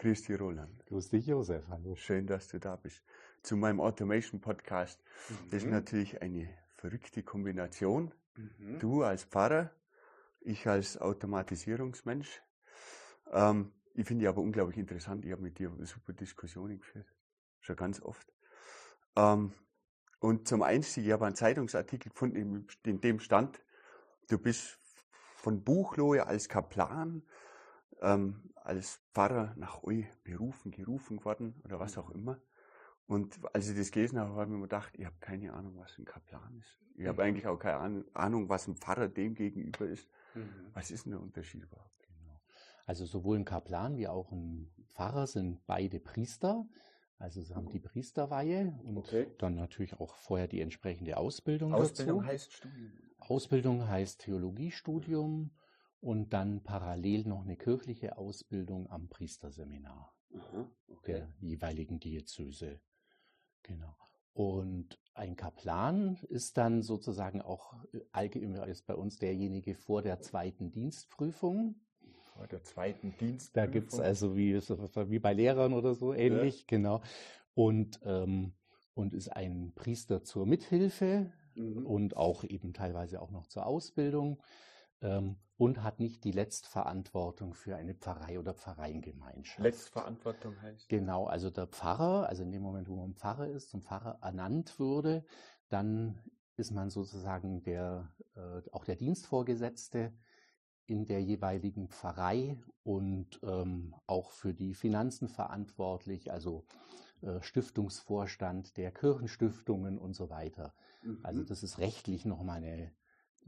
Grüß dich, Roland. Grüß dich, Josef. Hallo. Schön, dass du da bist. Zu meinem Automation Podcast. Mhm. Das ist natürlich eine verrückte Kombination. Mhm. Du als Pfarrer, ich als Automatisierungsmensch. Ähm, ich finde die aber unglaublich interessant. Ich habe mit dir super Diskussionen geführt. Schon ganz oft. Ähm, und zum Einstieg, ich habe einen Zeitungsartikel gefunden, in dem stand, du bist von Buchlohe als Kaplan, ähm, als Pfarrer nach Eu berufen, gerufen worden oder was auch immer. Und als ich das gelesen habe, habe ich mir gedacht, ich habe keine Ahnung, was ein Kaplan ist. Ich habe mhm. eigentlich auch keine Ahnung, was ein Pfarrer dem gegenüber ist. Mhm. Was ist denn der Unterschied überhaupt? Genau. Also sowohl ein Kaplan wie auch ein Pfarrer sind beide Priester. Also sie haben die Priesterweihe und okay. dann natürlich auch vorher die entsprechende Ausbildung. Ausbildung dazu. heißt Studium. Ausbildung heißt Theologiestudium und dann parallel noch eine kirchliche Ausbildung am Priesterseminar Aha, okay. der jeweiligen Diözese. Genau. Und ein Kaplan ist dann sozusagen auch allgemein ist bei uns derjenige vor der zweiten Dienstprüfung. Vor der zweiten Dienstprüfung. Da gibt es also wie, wie bei Lehrern oder so ähnlich, ja. genau. Und, ähm, und ist ein Priester zur Mithilfe mhm. und auch eben teilweise auch noch zur Ausbildung ähm, und hat nicht die Letztverantwortung für eine Pfarrei oder Pfarreiengemeinschaft. Letztverantwortung heißt? Genau, also der Pfarrer, also in dem Moment, wo man Pfarrer ist, zum Pfarrer ernannt würde, dann ist man sozusagen der, äh, auch der Dienstvorgesetzte in der jeweiligen Pfarrei und ähm, auch für die Finanzen verantwortlich, also äh, Stiftungsvorstand der Kirchenstiftungen und so weiter. Also mhm. Also das ist rechtlich nochmal eine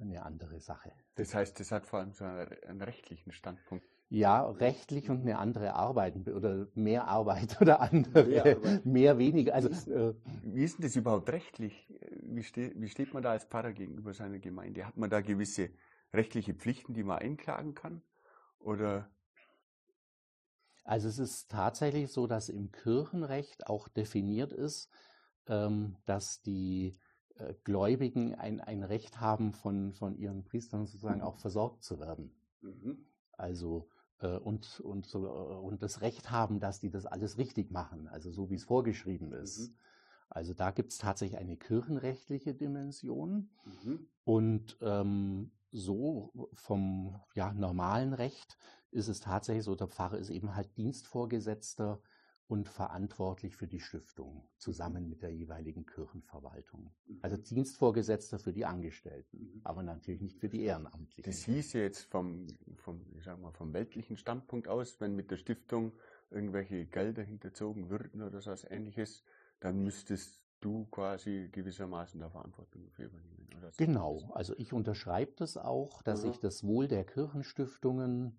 eine andere Sache. Das heißt, das hat vor allem so einen rechtlichen Standpunkt. Ja, rechtlich und eine andere Arbeit oder mehr Arbeit oder andere, mehr, Arbeit. mehr weniger. Also, äh, wie ist denn das überhaupt rechtlich? Wie, ste wie steht man da als Pfarrer gegenüber seiner Gemeinde? Hat man da gewisse rechtliche Pflichten, die man einklagen kann? Oder? Also es ist tatsächlich so, dass im Kirchenrecht auch definiert ist, ähm, dass die äh, Gläubigen ein, ein Recht haben, von, von ihren Priestern sozusagen auch versorgt zu werden. Mhm. Also äh, und, und, so, äh, und das Recht haben, dass die das alles richtig machen, also so wie es vorgeschrieben ist. Mhm. Also da gibt es tatsächlich eine kirchenrechtliche Dimension mhm. und ähm, so vom ja, normalen Recht ist es tatsächlich so, der Pfarrer ist eben halt Dienstvorgesetzter und verantwortlich für die Stiftung, zusammen mit der jeweiligen Kirchenverwaltung. Also mhm. Dienstvorgesetzter für die Angestellten, mhm. aber natürlich nicht für die Ehrenamtlichen. Das hieß jetzt vom, vom, ich sag mal, vom weltlichen Standpunkt aus, wenn mit der Stiftung irgendwelche Gelder hinterzogen würden oder so was ähnliches, dann müsstest du quasi gewissermaßen da Verantwortung für übernehmen. genau, also ich unterschreibe das auch, dass Aha. ich das Wohl der Kirchenstiftungen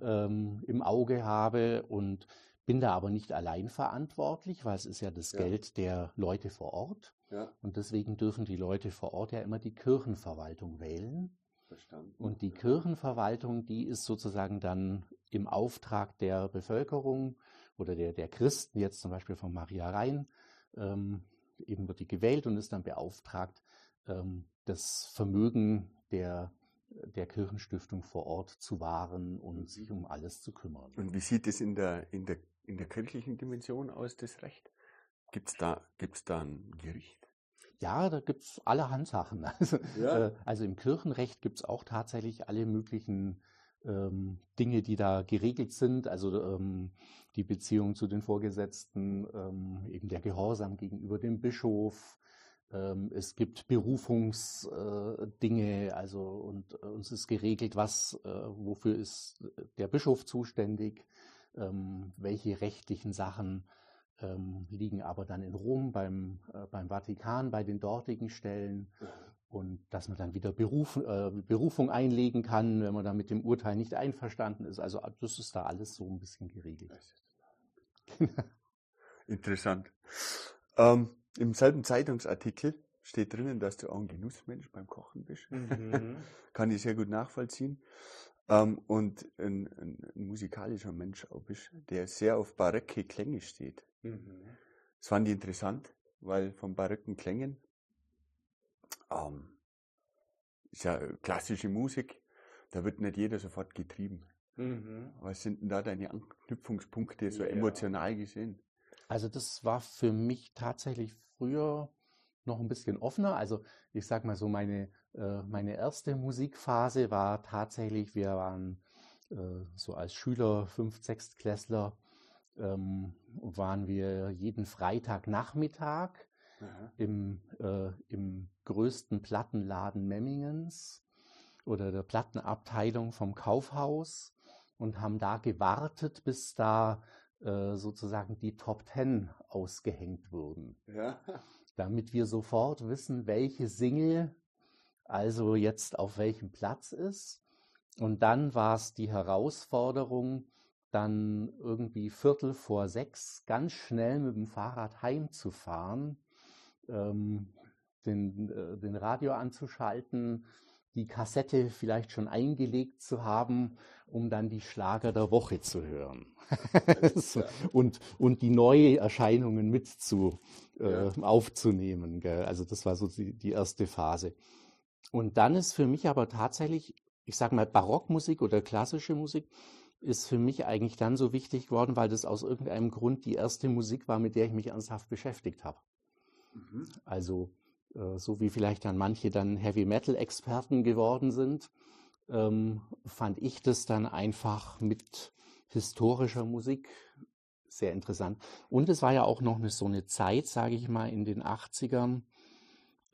ähm, im Auge habe und bin da aber nicht allein verantwortlich, weil es ist ja das ja. Geld der Leute vor Ort. Ja. Und deswegen dürfen die Leute vor Ort ja immer die Kirchenverwaltung wählen. Verstanden. Und die Kirchenverwaltung, die ist sozusagen dann im Auftrag der Bevölkerung oder der, der Christen, jetzt zum Beispiel von Maria Rhein, ähm, eben wird die gewählt und ist dann beauftragt, ähm, das Vermögen der, der Kirchenstiftung vor Ort zu wahren und mhm. sich um alles zu kümmern. Und wie sieht es in der, in der in der kirchlichen Dimension aus das Recht? Gibt es da, gibt's da ein Gericht? Ja, da gibt es allerhand Sachen. Also, ja. äh, also im Kirchenrecht gibt es auch tatsächlich alle möglichen ähm, Dinge, die da geregelt sind. Also ähm, die Beziehung zu den Vorgesetzten, ähm, eben der Gehorsam gegenüber dem Bischof. Ähm, es gibt Berufungsdinge, äh, also und äh, uns ist geregelt, was, äh, wofür ist der Bischof zuständig ähm, welche rechtlichen Sachen ähm, liegen aber dann in Rom beim, äh, beim Vatikan, bei den dortigen Stellen. Und dass man dann wieder Beruf, äh, Berufung einlegen kann, wenn man da mit dem Urteil nicht einverstanden ist. Also das ist da alles so ein bisschen geregelt. Interessant. Ähm, Im selben Zeitungsartikel steht drinnen, dass du auch ein Genussmensch beim Kochen bist. Mhm. Kann ich sehr gut nachvollziehen. Ähm, und ein, ein, ein, musikalischer Mensch auch bist, der sehr auf barocke Klänge steht. Mhm. Das fand ich interessant, weil von barocken Klängen ähm, ist ja klassische Musik, da wird nicht jeder sofort getrieben. Mhm. Was sind denn da deine Anknüpfungspunkte so ja. emotional gesehen? Also das war für mich tatsächlich früher noch ein bisschen offener. Also ich sag mal so, meine, meine erste Musikphase war tatsächlich, wir waren äh, so als Schüler, fünf, sechs Klässler, ähm, waren wir jeden Freitagnachmittag im, äh, im größten Plattenladen Memmingens oder der Plattenabteilung vom Kaufhaus und haben da gewartet, bis da äh, sozusagen die Top Ten ausgehängt wurden. Ja. Damit wir sofort wissen, welche Single also jetzt auf welchem Platz ist. Und dann war es die Herausforderung, dann irgendwie Viertel vor sechs ganz schnell mit dem Fahrrad heimzufahren, ähm, den, äh, den Radio anzuschalten, die Kassette vielleicht schon eingelegt zu haben, um dann die Schlager der Woche zu hören und, und die neuen Erscheinungen mit zu, äh, aufzunehmen. Gell? Also das war so die, die erste Phase. Und dann ist für mich aber tatsächlich, ich sage mal, Barockmusik oder klassische Musik ist für mich eigentlich dann so wichtig geworden, weil das aus irgendeinem Grund die erste Musik war, mit der ich mich ernsthaft beschäftigt habe. Mhm. Also äh, so wie vielleicht dann manche dann Heavy Metal Experten geworden sind, ähm, fand ich das dann einfach mit historischer Musik sehr interessant. Und es war ja auch noch eine, so eine Zeit, sage ich mal, in den 80ern,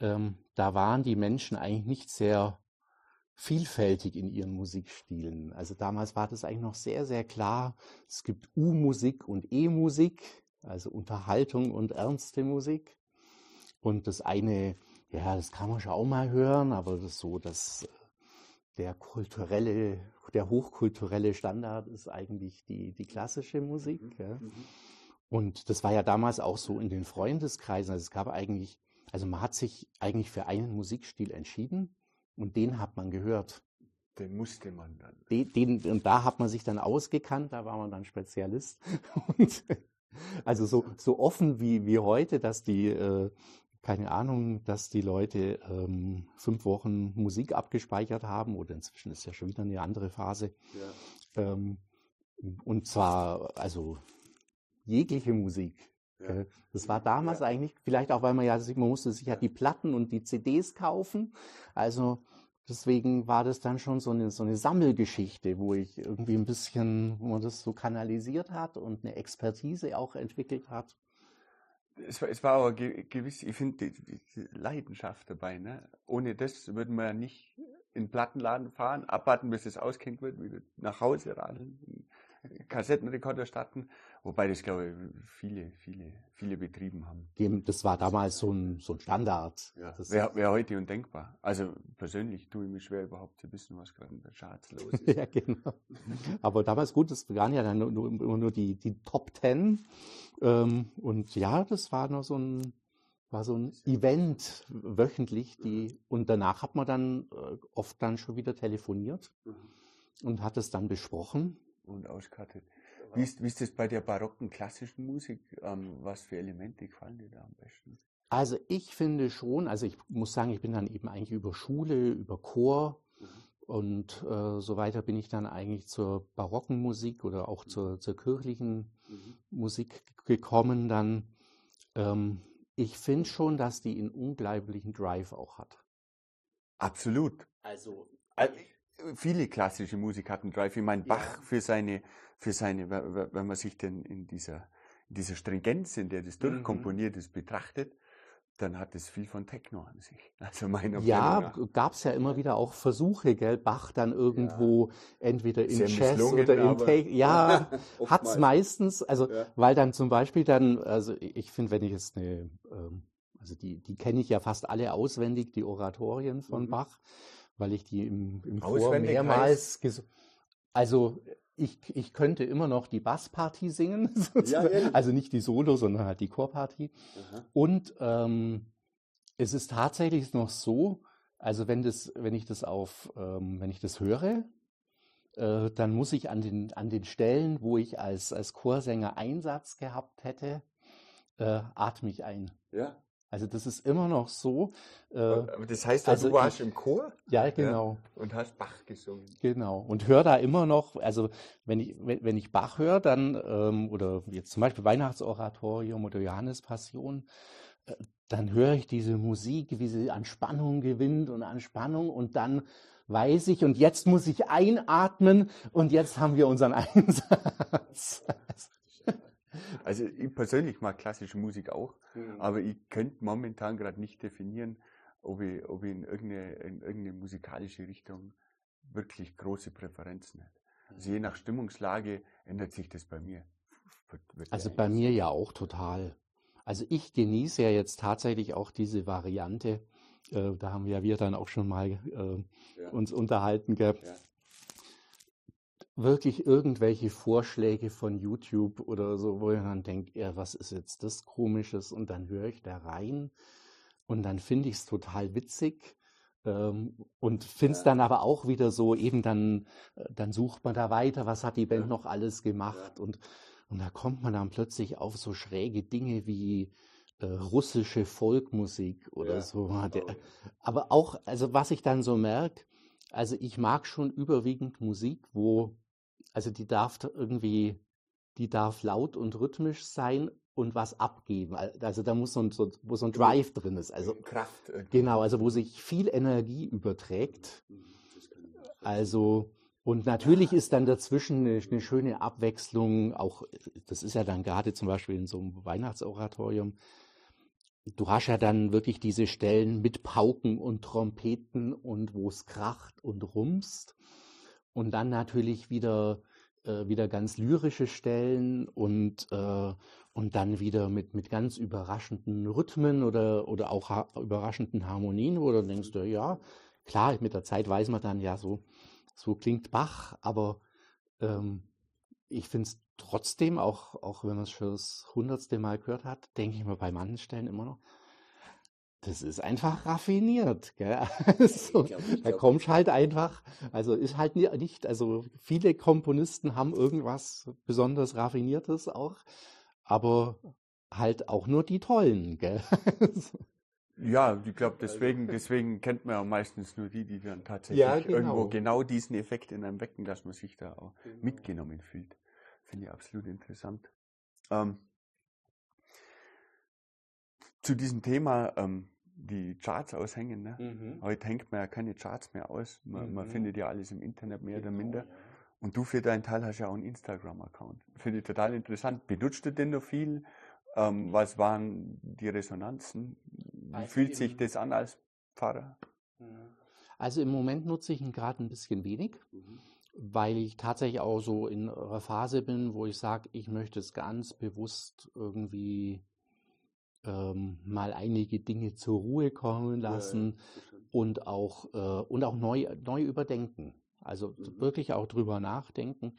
ähm, da waren die Menschen eigentlich nicht sehr vielfältig in ihren Musikstilen. Also damals war das eigentlich noch sehr, sehr klar. Es gibt U-Musik und E-Musik, also Unterhaltung und ernste Musik. Und das eine, ja, das kann man schon auch mal hören, aber das so, dass der kulturelle, der hochkulturelle Standard ist eigentlich die, die klassische Musik. Mhm. Ja. Mhm. Und das war ja damals auch so in den Freundeskreisen. Also es gab eigentlich, also man hat sich eigentlich für einen Musikstil entschieden und den hat man gehört. Den musste man dann. Den, den, und da hat man sich dann ausgekannt, da war man dann Spezialist. Und also so, so offen wie, wie heute, dass die, äh, keine Ahnung, dass die Leute ähm, fünf Wochen Musik abgespeichert haben, oder inzwischen ist ja schon wieder eine andere Phase. Ja. Ähm, und zwar, also jegliche Musik. Ja. Das war damals ja. eigentlich, vielleicht auch, weil man ja, man musste sich ja die Platten und die CDs kaufen. Also deswegen war das dann schon so eine, so eine Sammelgeschichte, wo ich irgendwie ein bisschen, wo man das so kanalisiert hat und eine Expertise auch entwickelt hat es war, es war aber gewiss, ich finde, die, die, Leidenschaft dabei. Ne? Ohne das würden wir ja nicht in den Plattenladen fahren, abwarten, bis es ausgehängt wird, wieder nach Hause radeln, Kassettenrekorder starten. Wobei das, glaube ich, viele, viele, viele betrieben haben. Das war damals so ein, so ein Standard. Ja, wäre wär heute undenkbar. Also persönlich tue ich mich schwer, überhaupt zu wissen, was gerade in der Charts los ist. ja, genau. Aber damals, gut, das waren ja dann nur, nur, nur die, die Top Ten. Ähm, und ja, das war noch so ein, war so ein Event wöchentlich, die, und danach hat man dann äh, oft dann schon wieder telefoniert mhm. und hat es dann besprochen. Und auskartet. Wie ist, wie ist das bei der barocken klassischen Musik? Ähm, was für Elemente gefallen dir da am besten? Also ich finde schon, also ich muss sagen, ich bin dann eben eigentlich über Schule, über Chor mhm. und äh, so weiter bin ich dann eigentlich zur barocken Musik oder auch mhm. zur, zur kirchlichen mhm. Musik gekommen. Dann ähm, ich finde schon, dass die einen unglaublichen Drive auch hat. Absolut. Also viele klassische Musik hatten Drive. Ich meine, Bach für seine, für seine, wenn man sich denn in dieser, in dieser Stringenz, in der das mhm. durchkomponiert ist, betrachtet, dann hat es viel von Techno an sich. Also meiner Ja, gab es ja immer wieder auch Versuche, gell, Bach dann irgendwo ja. entweder in Jazz oder in Techno. Ja, hat es meistens, also ja. weil dann zum Beispiel dann, also ich finde, wenn ich jetzt eine, ähm, also die, die kenne ich ja fast alle auswendig, die Oratorien von mhm. Bach weil ich die im, im Chor mehrmals also ich, ich könnte immer noch die Basspartie singen, ja, also nicht die Solo, sondern halt die Chorpartie. Aha. Und ähm, es ist tatsächlich noch so, also wenn das, wenn ich das auf, ähm, wenn ich das höre, äh, dann muss ich an den an den Stellen, wo ich als als Chorsänger Einsatz gehabt hätte, äh, atme ich ein. Ja. Also das ist immer noch so. Äh, Aber das heißt, also du warst ich, im Chor? Ja, genau. Ja, und hast Bach gesungen. Genau. Und höre da immer noch, also wenn ich, wenn, wenn ich Bach höre, dann, ähm, oder jetzt zum Beispiel Weihnachtsoratorium oder Johannespassion, äh, dann höre ich diese Musik, wie sie an Spannung gewinnt und an Spannung und dann weiß ich, und jetzt muss ich einatmen und jetzt haben wir unseren Einsatz. Also ich persönlich mag klassische Musik auch, mhm. aber ich könnte momentan gerade nicht definieren, ob ich, ob ich in, irgendeine, in irgendeine musikalische Richtung wirklich große Präferenzen hätte. Also je nach Stimmungslage ändert sich das bei mir. also bei mir ja auch total. Also ich genieße ja jetzt tatsächlich auch diese Variante. Äh, da haben ja wir dann auch schon mal äh, ja. uns unterhalten gehabt. Ja wirklich irgendwelche Vorschläge von YouTube oder so, wo ich dann denke, ja, was ist jetzt das Komisches? Und dann höre ich da rein und dann finde ich es total witzig. Ähm, und finde es ja. dann aber auch wieder so, eben dann, äh, dann sucht man da weiter, was hat die Band ja. noch alles gemacht ja. und, und da kommt man dann plötzlich auf so schräge Dinge wie äh, russische Folkmusik oder so. Aber auch, also was ich dann so merke, also ich mag schon überwiegend Musik, wo also die darf irgendwie, die darf laut und rhythmisch sein und was abgeben. Also da muss so ein, so, wo so ein Drive drin ist. Also Kraft. Irgendwie. Genau, also wo sich viel Energie überträgt. Mhm, also und natürlich ist dann dazwischen eine, eine, schöne Abwechslung. Auch das ist ja dann gerade zum Beispiel in so einem Weihnachtsoratorium. Du hast ja dann wirklich diese Stellen mit Pauken und Trompeten und wo es kracht und rumst und dann natürlich wieder äh, wieder ganz lyrische Stellen und äh, und dann wieder mit mit ganz überraschenden Rhythmen oder oder auch ha überraschenden Harmonien, wo du denkst, ja klar, mit der Zeit weiß man dann ja so so klingt Bach, aber ähm, ich finde es trotzdem auch auch wenn man es schon das hundertste Mal gehört hat, denke ich mir bei manchen Stellen immer noch, das ist einfach raffiniert. Gell? Also, glaub, da kommst halt einfach, also ist halt nicht, also viele Komponisten haben irgendwas besonders Raffiniertes auch, aber halt auch nur die Tollen. Gell? Ja, ich glaube, deswegen, deswegen kennt man ja meistens nur die, die dann tatsächlich ja, genau. irgendwo genau diesen Effekt in einem wecken, dass man sich da auch genau. mitgenommen fühlt. Finde ich absolut interessant. Ähm, zu diesem Thema ähm, die Charts aushängen. Ne? Mhm. Heute hängt man ja keine Charts mehr aus. Man, mhm. man findet ja alles im Internet mehr genau, oder minder. Ja. Und du für deinen Teil hast ja auch einen Instagram-Account. Finde ich total interessant. Benutzt du den noch viel? Ähm, was waren die Resonanzen? Wie fühlt sich das an als Pfarrer? Also im Moment nutze ich ihn gerade ein bisschen wenig, mhm. weil ich tatsächlich auch so in einer Phase bin, wo ich sage, ich möchte es ganz bewusst irgendwie ähm, mal einige Dinge zur Ruhe kommen lassen ja, ja, und auch äh, und auch neu neu überdenken. Also mhm. wirklich auch drüber nachdenken,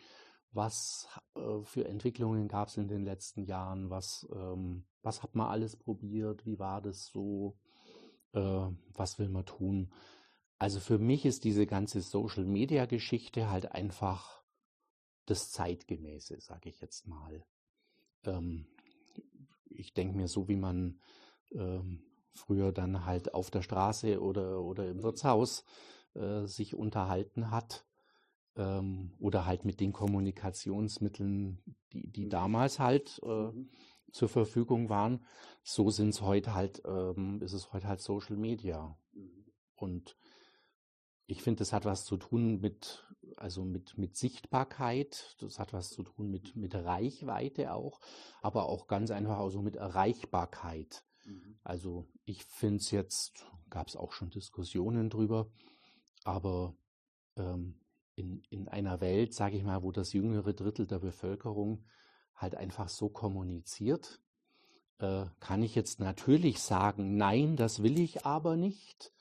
was äh, für Entwicklungen gab es in den letzten Jahren, was ähm, was hat man alles probiert, wie war das so, äh, was will man tun. Also für mich ist diese ganze Social Media Geschichte halt einfach das Zeitgemäße, sage ich jetzt mal. Ähm, ich denke mir, so wie man ähm, früher dann halt auf der Straße oder, oder im Wirtshaus äh, sich unterhalten hat ähm, oder halt mit den Kommunikationsmitteln, die, die mhm. damals halt äh, mhm. zur Verfügung waren, so sind es heute halt, ähm, ist es heute halt Social Media. Mhm. Und ich finde, das hat was zu tun mit, also mit, mit Sichtbarkeit, das hat was zu tun mit, mit Reichweite auch, aber auch ganz einfach auch so mit Erreichbarkeit. Mhm. Also ich finde es jetzt, gab es auch schon Diskussionen drüber, aber ähm, in, in einer Welt, sage ich mal, wo das jüngere Drittel der Bevölkerung halt einfach so kommuniziert, äh, kann ich jetzt natürlich sagen, nein, das will ich aber nicht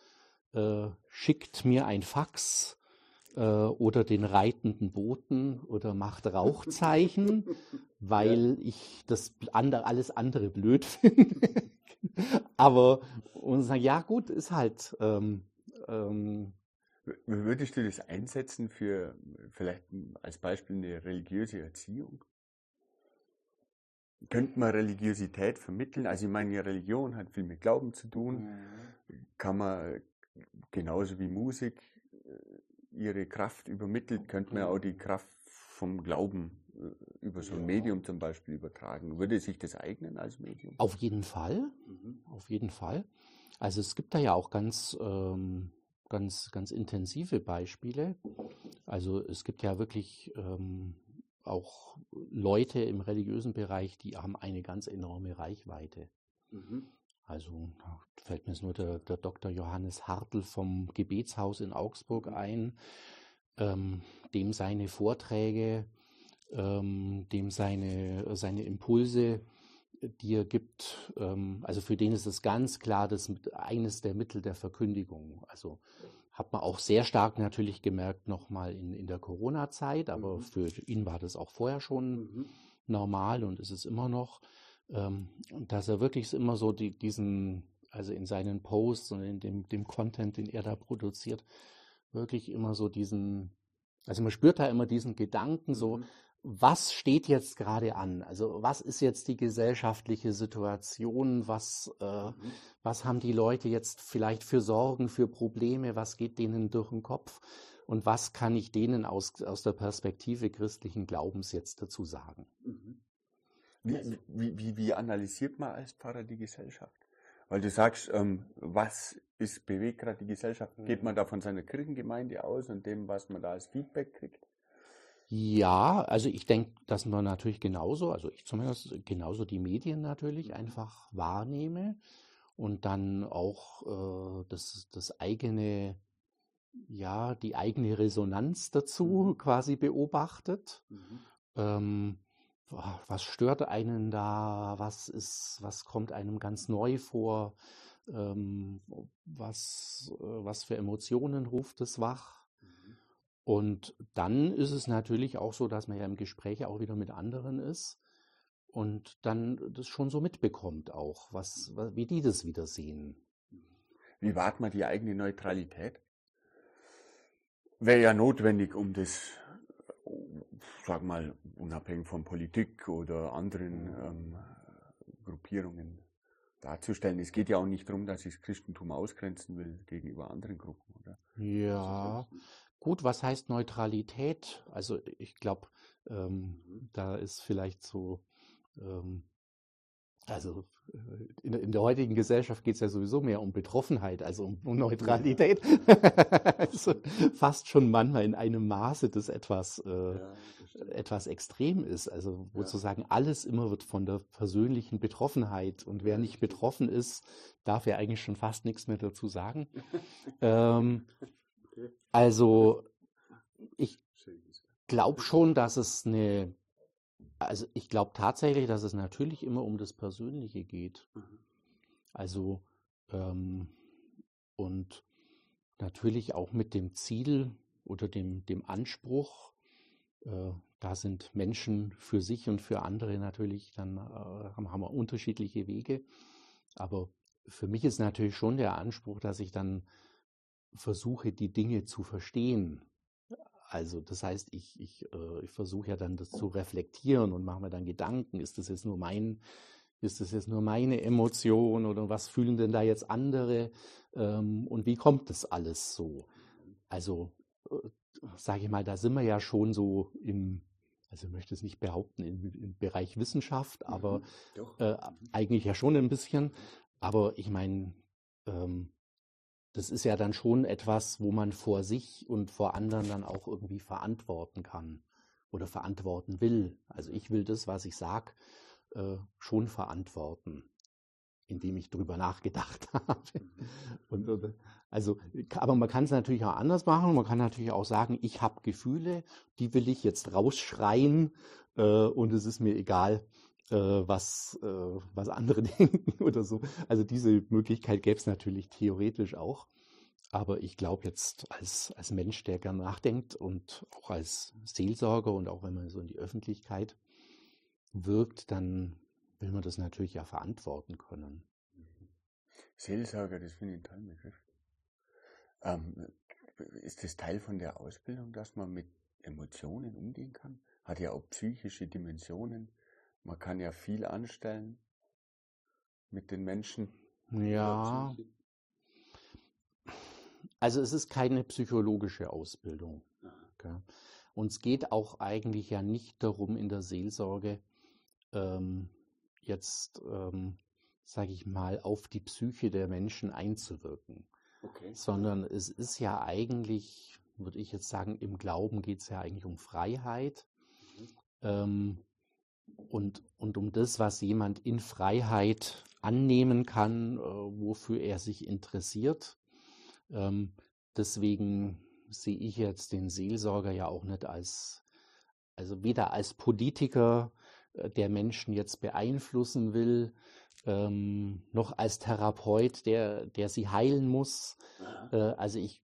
äh, schickt mir ein Fax oder den reitenden Boten oder macht Rauchzeichen, weil ja. ich das andere, alles andere blöd finde. Aber und sagen, ja gut, ist halt. Ähm, ähm, Würdest du das einsetzen für vielleicht als Beispiel eine religiöse Erziehung? könnte man Religiosität vermitteln? Also ich meine, Religion hat viel mit Glauben zu tun. Mhm. Kann man genauso wie Musik äh, ihre Kraft übermittelt, könnte man auch die Kraft vom Glauben äh, über so ein ja. Medium zum Beispiel übertragen. Würde sich das eignen als Medium? Auf jeden Fall. Mhm. Auf jeden Fall. Also es gibt da ja auch ganz, ähm, ganz, ganz intensive Beispiele. Also es gibt ja wirklich ähm, auch Leute im religiösen Bereich, die haben eine ganz enorme Reichweite. Mhm. Also fällt mir jetzt nur der, der Dr. Johannes Hartl vom Gebetshaus in Augsburg mhm. ein, ähm, dem seine Vorträge, ähm, dem seine, seine Impulse, die er gibt, ähm, also für den ist es ganz klar das eines der Mittel der Verkündigung. Also hat man auch sehr stark natürlich gemerkt nochmal in, in der Corona-Zeit, aber mhm. für ihn war das auch vorher schon mhm. normal und ist es immer noch, dass er wirklich immer so die, diesen, also in seinen Posts und in dem, dem Content, den er da produziert, wirklich immer so diesen, also man spürt da immer diesen Gedanken so, mhm was steht jetzt gerade an? Also was ist jetzt die gesellschaftliche Situation? Was, äh, mhm. was haben die Leute jetzt vielleicht für Sorgen, für Probleme? Was geht denen durch den Kopf? Und was kann ich denen aus, aus der Perspektive christlichen Glaubens jetzt dazu sagen? Mhm. Wie, wie, wie, wie analysiert man als Pfarrer die Gesellschaft? Weil du sagst, ähm, was ist bewegt gerade die Gesellschaft? Geht mhm. man da von seiner Kirchengemeinde aus und dem, was man da als Feedback kriegt? Ja, also ich denke, dass man natürlich genauso, also ich zumindest genauso die Medien natürlich mhm. einfach wahrnehme und dann auch äh, das, das eigene, ja, die eigene Resonanz dazu mhm. quasi beobachtet. Mhm. Ähm, was stört einen da? Was ist, was kommt einem ganz neu vor? Ähm, was, äh, was für Emotionen ruft es wach? Und dann ist es natürlich auch so, dass man ja im Gespräch auch wieder mit anderen ist und dann das schon so mitbekommt auch, was, wie die das wieder sehen. Wie wahrt man die eigene Neutralität? Wäre ja notwendig, um das, sag mal, unabhängig von Politik oder anderen ähm, Gruppierungen darzustellen. Es geht ja auch nicht darum, dass ich das Christentum ausgrenzen will gegenüber anderen Gruppen, oder? Ja, Gut, was heißt Neutralität? Also ich glaube, ähm, mhm. da ist vielleicht so, ähm, also in, in, der heutigen Gesellschaft geht es ja sowieso mehr um Betroffenheit, also um, um Neutralität. also fast schon manchmal in einem Maße, das etwas, äh, ja, etwas extrem ist. Also wo ja. zu sagen, alles immer wird von der persönlichen Betroffenheit und wer nicht betroffen ist, darf ja eigentlich schon fast nichts mehr dazu sagen. ähm, also ich glaube schon, dass es eine, also ich glaube tatsächlich, dass es natürlich immer um das Persönliche geht. Mhm. Also ähm, und natürlich auch mit dem Ziel oder dem, dem Anspruch, äh, da sind Menschen für sich und für andere natürlich, dann äh, haben, haben wir unterschiedliche Wege. Aber für mich ist natürlich schon der Anspruch, dass ich dann versuche, die Dinge zu verstehen. Also das heißt, ich, ich, äh, ich versuche ja dann das zu reflektieren und mache mir dann Gedanken, ist das jetzt nur mein, ist das jetzt nur meine Emotion oder was fühlen denn da jetzt andere ähm, und wie kommt das alles so? Also äh, sage ich mal, da sind wir ja schon so im, also ich möchte es nicht behaupten, im, im Bereich Wissenschaft, aber mhm, äh, eigentlich ja schon ein bisschen. Aber ich meine, ähm, das ist ja dann schon etwas, wo man vor sich und vor anderen dann auch irgendwie verantworten kann oder verantworten will. Also ich will das, was ich sage, äh, schon verantworten, indem ich drüber nachgedacht habe. Und, und, also, aber man kann es natürlich auch anders machen. Man kann natürlich auch sagen, ich habe Gefühle, die will ich jetzt rausschreien äh, und es ist mir egal, äh, was, äh, was andere denken oder so. Also diese Möglichkeit gäbe es natürlich theoretisch auch. Aber ich glaube jetzt als, als Mensch, der gern nachdenkt und auch als Seelsorger und auch wenn man so in die Öffentlichkeit wirkt, dann will man das natürlich ja verantworten können. Seelsorger, das finde ich ein toller Begriff. Ähm, ist das Teil von der Ausbildung, dass man mit Emotionen umgehen kann? Hat ja auch psychische Dimensionen man kann ja viel anstellen mit den Menschen. Ja. Also es ist keine psychologische Ausbildung. Okay. Und es geht auch eigentlich ja nicht darum in der Seelsorge, ähm, jetzt, ähm, sage ich mal, auf die Psyche der Menschen einzuwirken. Okay. Sondern es ist ja eigentlich, würde ich jetzt sagen, im Glauben geht es ja eigentlich um Freiheit. Mhm. Ähm, und, und um das, was jemand in Freiheit annehmen kann, äh, wofür er sich interessiert. Ähm, deswegen sehe ich jetzt den Seelsorger ja auch nicht als, also weder als Politiker, äh, der Menschen jetzt beeinflussen will, ähm, noch als Therapeut, der, der sie heilen muss. Äh, also ich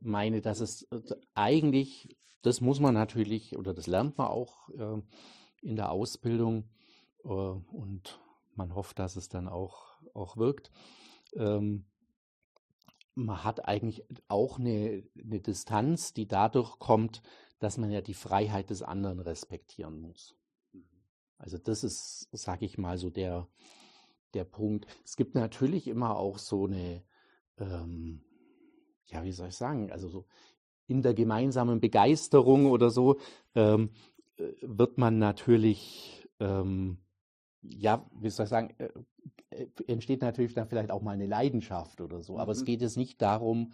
meine, dass es äh, eigentlich, das muss man natürlich, oder das lernt man auch äh, in der Ausbildung äh, und man hofft, dass es dann auch, auch wirkt. Ähm, man hat eigentlich auch eine, eine Distanz, die dadurch kommt, dass man ja die Freiheit des anderen respektieren muss. Also das ist, sage ich mal, so der, der Punkt. Es gibt natürlich immer auch so eine, ähm, ja, wie soll ich sagen, also so in der gemeinsamen Begeisterung oder so ähm, äh, wird man natürlich, ähm, ja, wie soll ich sagen, äh, äh, entsteht natürlich dann vielleicht auch mal eine Leidenschaft oder so. Aber mhm. es geht jetzt nicht darum,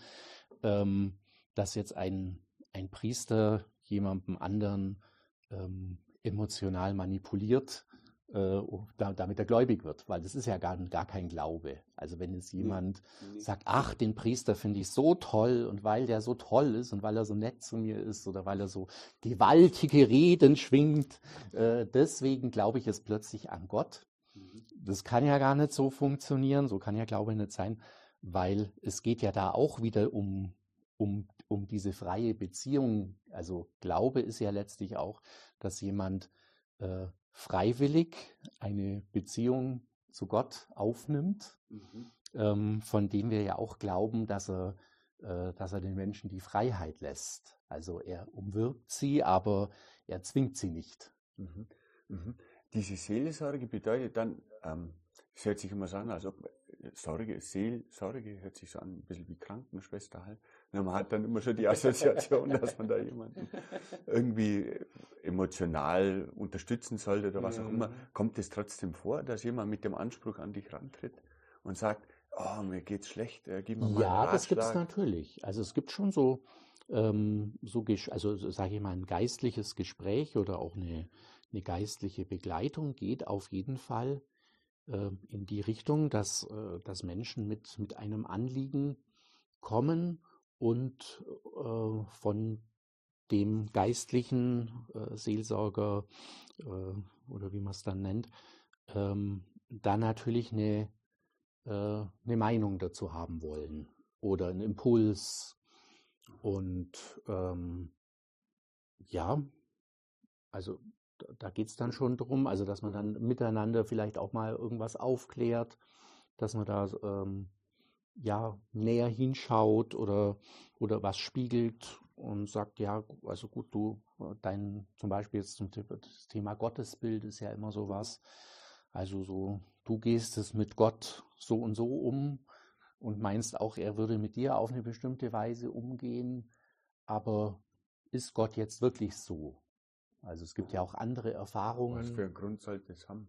ähm, dass jetzt ein, ein Priester jemandem anderen ähm, emotional manipuliert, äh, damit er gläubig wird, weil das ist ja gar, gar kein Glaube. Also wenn jetzt jemand nee. sagt, ach, den Priester finde ich so toll und weil der so toll ist und weil er so nett zu mir ist oder weil er so gewaltige Reden schwingt, äh, deswegen glaube ich jetzt plötzlich an Gott. Mhm. Das kann ja gar nicht so funktionieren, so kann ja Glaube nicht sein, weil es geht ja da auch wieder um, um, um diese freie Beziehung. Also Glaube ist ja letztlich auch, dass jemand äh, freiwillig eine Beziehung zu Gott aufnimmt, mhm. ähm, von dem wir ja auch glauben, dass er, äh, dass er den Menschen die Freiheit lässt. Also er umwirbt sie, aber er zwingt sie nicht. Mhm. Mhm. Diese Seelsorge bedeutet dann, ähm, es hört sich immer so an, als ob Sorge, Seelsorge hört sich so an, ein bisschen wie Krankenschwester halt. Ja, man hat dann immer schon die Assoziation, dass man da jemanden irgendwie emotional unterstützen sollte oder was auch immer. Mhm. Kommt es trotzdem vor, dass jemand mit dem Anspruch an dich rantritt und sagt, oh, mir geht's schlecht, äh, gib mir mal Ja, das gibt es natürlich. Also es gibt schon so, ähm, so also sage ich mal, ein geistliches Gespräch oder auch eine, eine geistliche Begleitung geht auf jeden Fall äh, in die Richtung, dass, äh, dass Menschen mit, mit einem Anliegen kommen und äh, von dem geistlichen Seelsorger oder wie man es dann nennt, ähm, dann natürlich eine, eine Meinung dazu haben wollen oder einen Impuls. Und ähm, ja, also da geht es dann schon drum, also dass man dann miteinander vielleicht auch mal irgendwas aufklärt, dass man da ähm, ja näher hinschaut oder oder was spiegelt und sagt, ja, also gut, du, dein zum Beispiel jetzt zum das Thema Gottesbild ist ja immer so was. Also so, du gehst es mit Gott so und so um und meinst auch, er würde mit dir auf eine bestimmte Weise umgehen, aber ist Gott jetzt wirklich so? Also es gibt ja auch andere Erfahrungen. Was für einen Grund sollte es haben,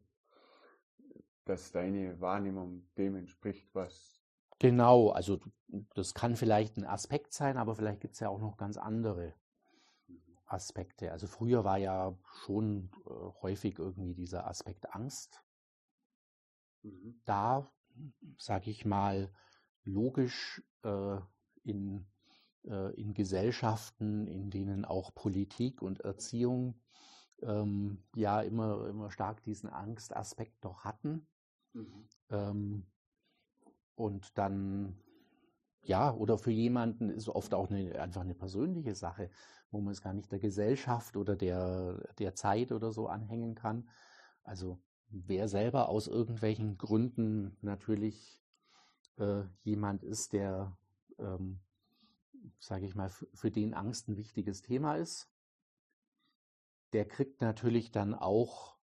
dass deine Wahrnehmung dem entspricht, was. Genau, also das kann vielleicht ein Aspekt sein, aber vielleicht gibt es ja auch noch ganz andere Aspekte. Also früher war ja schon äh, häufig irgendwie dieser Aspekt Angst. Mhm. Da, sage ich mal, logisch äh, in, in Gesellschaften, in denen auch Politik und Erziehung ähm, ja immer, immer stark diesen Angstaspekt doch hatten. Mhm. Ähm, und dann, ja, oder für jemanden ist oft auch eine, einfach eine persönliche Sache, wo man es gar nicht der Gesellschaft oder der, der Zeit oder so anhängen kann. Also wer selber aus irgendwelchen Gründen natürlich äh, jemand ist, der, ähm, sage ich mal, für den Angst ein wichtiges Thema ist, der kriegt natürlich dann auch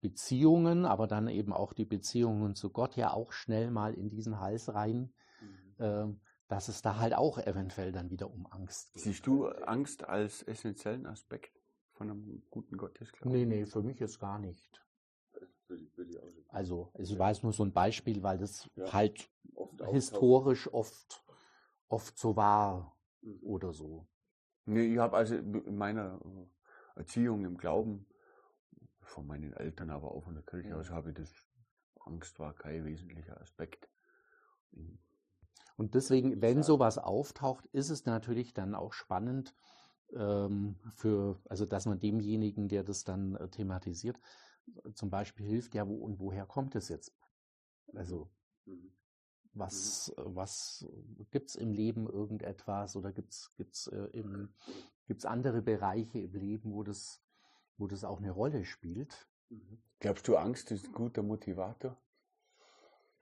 Beziehungen, aber dann eben auch die Beziehungen zu Gott ja auch schnell mal in diesen Hals rein, mhm. äh, dass es da halt auch eventuell dann wieder um Angst geht. Siehst du Angst als essentiellen Aspekt von einem guten Gottesglauben? Nee, nee, für mich ist gar nicht. Also, ich weiß nur so ein Beispiel, weil das ja. halt oft historisch oft, oft so war. Oder so. Nee, ich habe also in meiner Erziehung im Glauben von meinen Eltern, aber auch von der Kirche aus habe ich das, Angst war kein wesentlicher Aspekt. Und deswegen, wenn sowas auftaucht, ist es natürlich dann auch spannend, ähm, für, also dass man demjenigen, der das dann äh, thematisiert, zum Beispiel hilft, ja, wo und woher kommt es jetzt? Also mhm. Was, mhm. was gibt es im Leben irgendetwas oder gibt es gibt's, äh, gibt's andere Bereiche im Leben, wo das wo das auch eine Rolle spielt. Mhm. Glaubst du, Angst ist ein guter Motivator?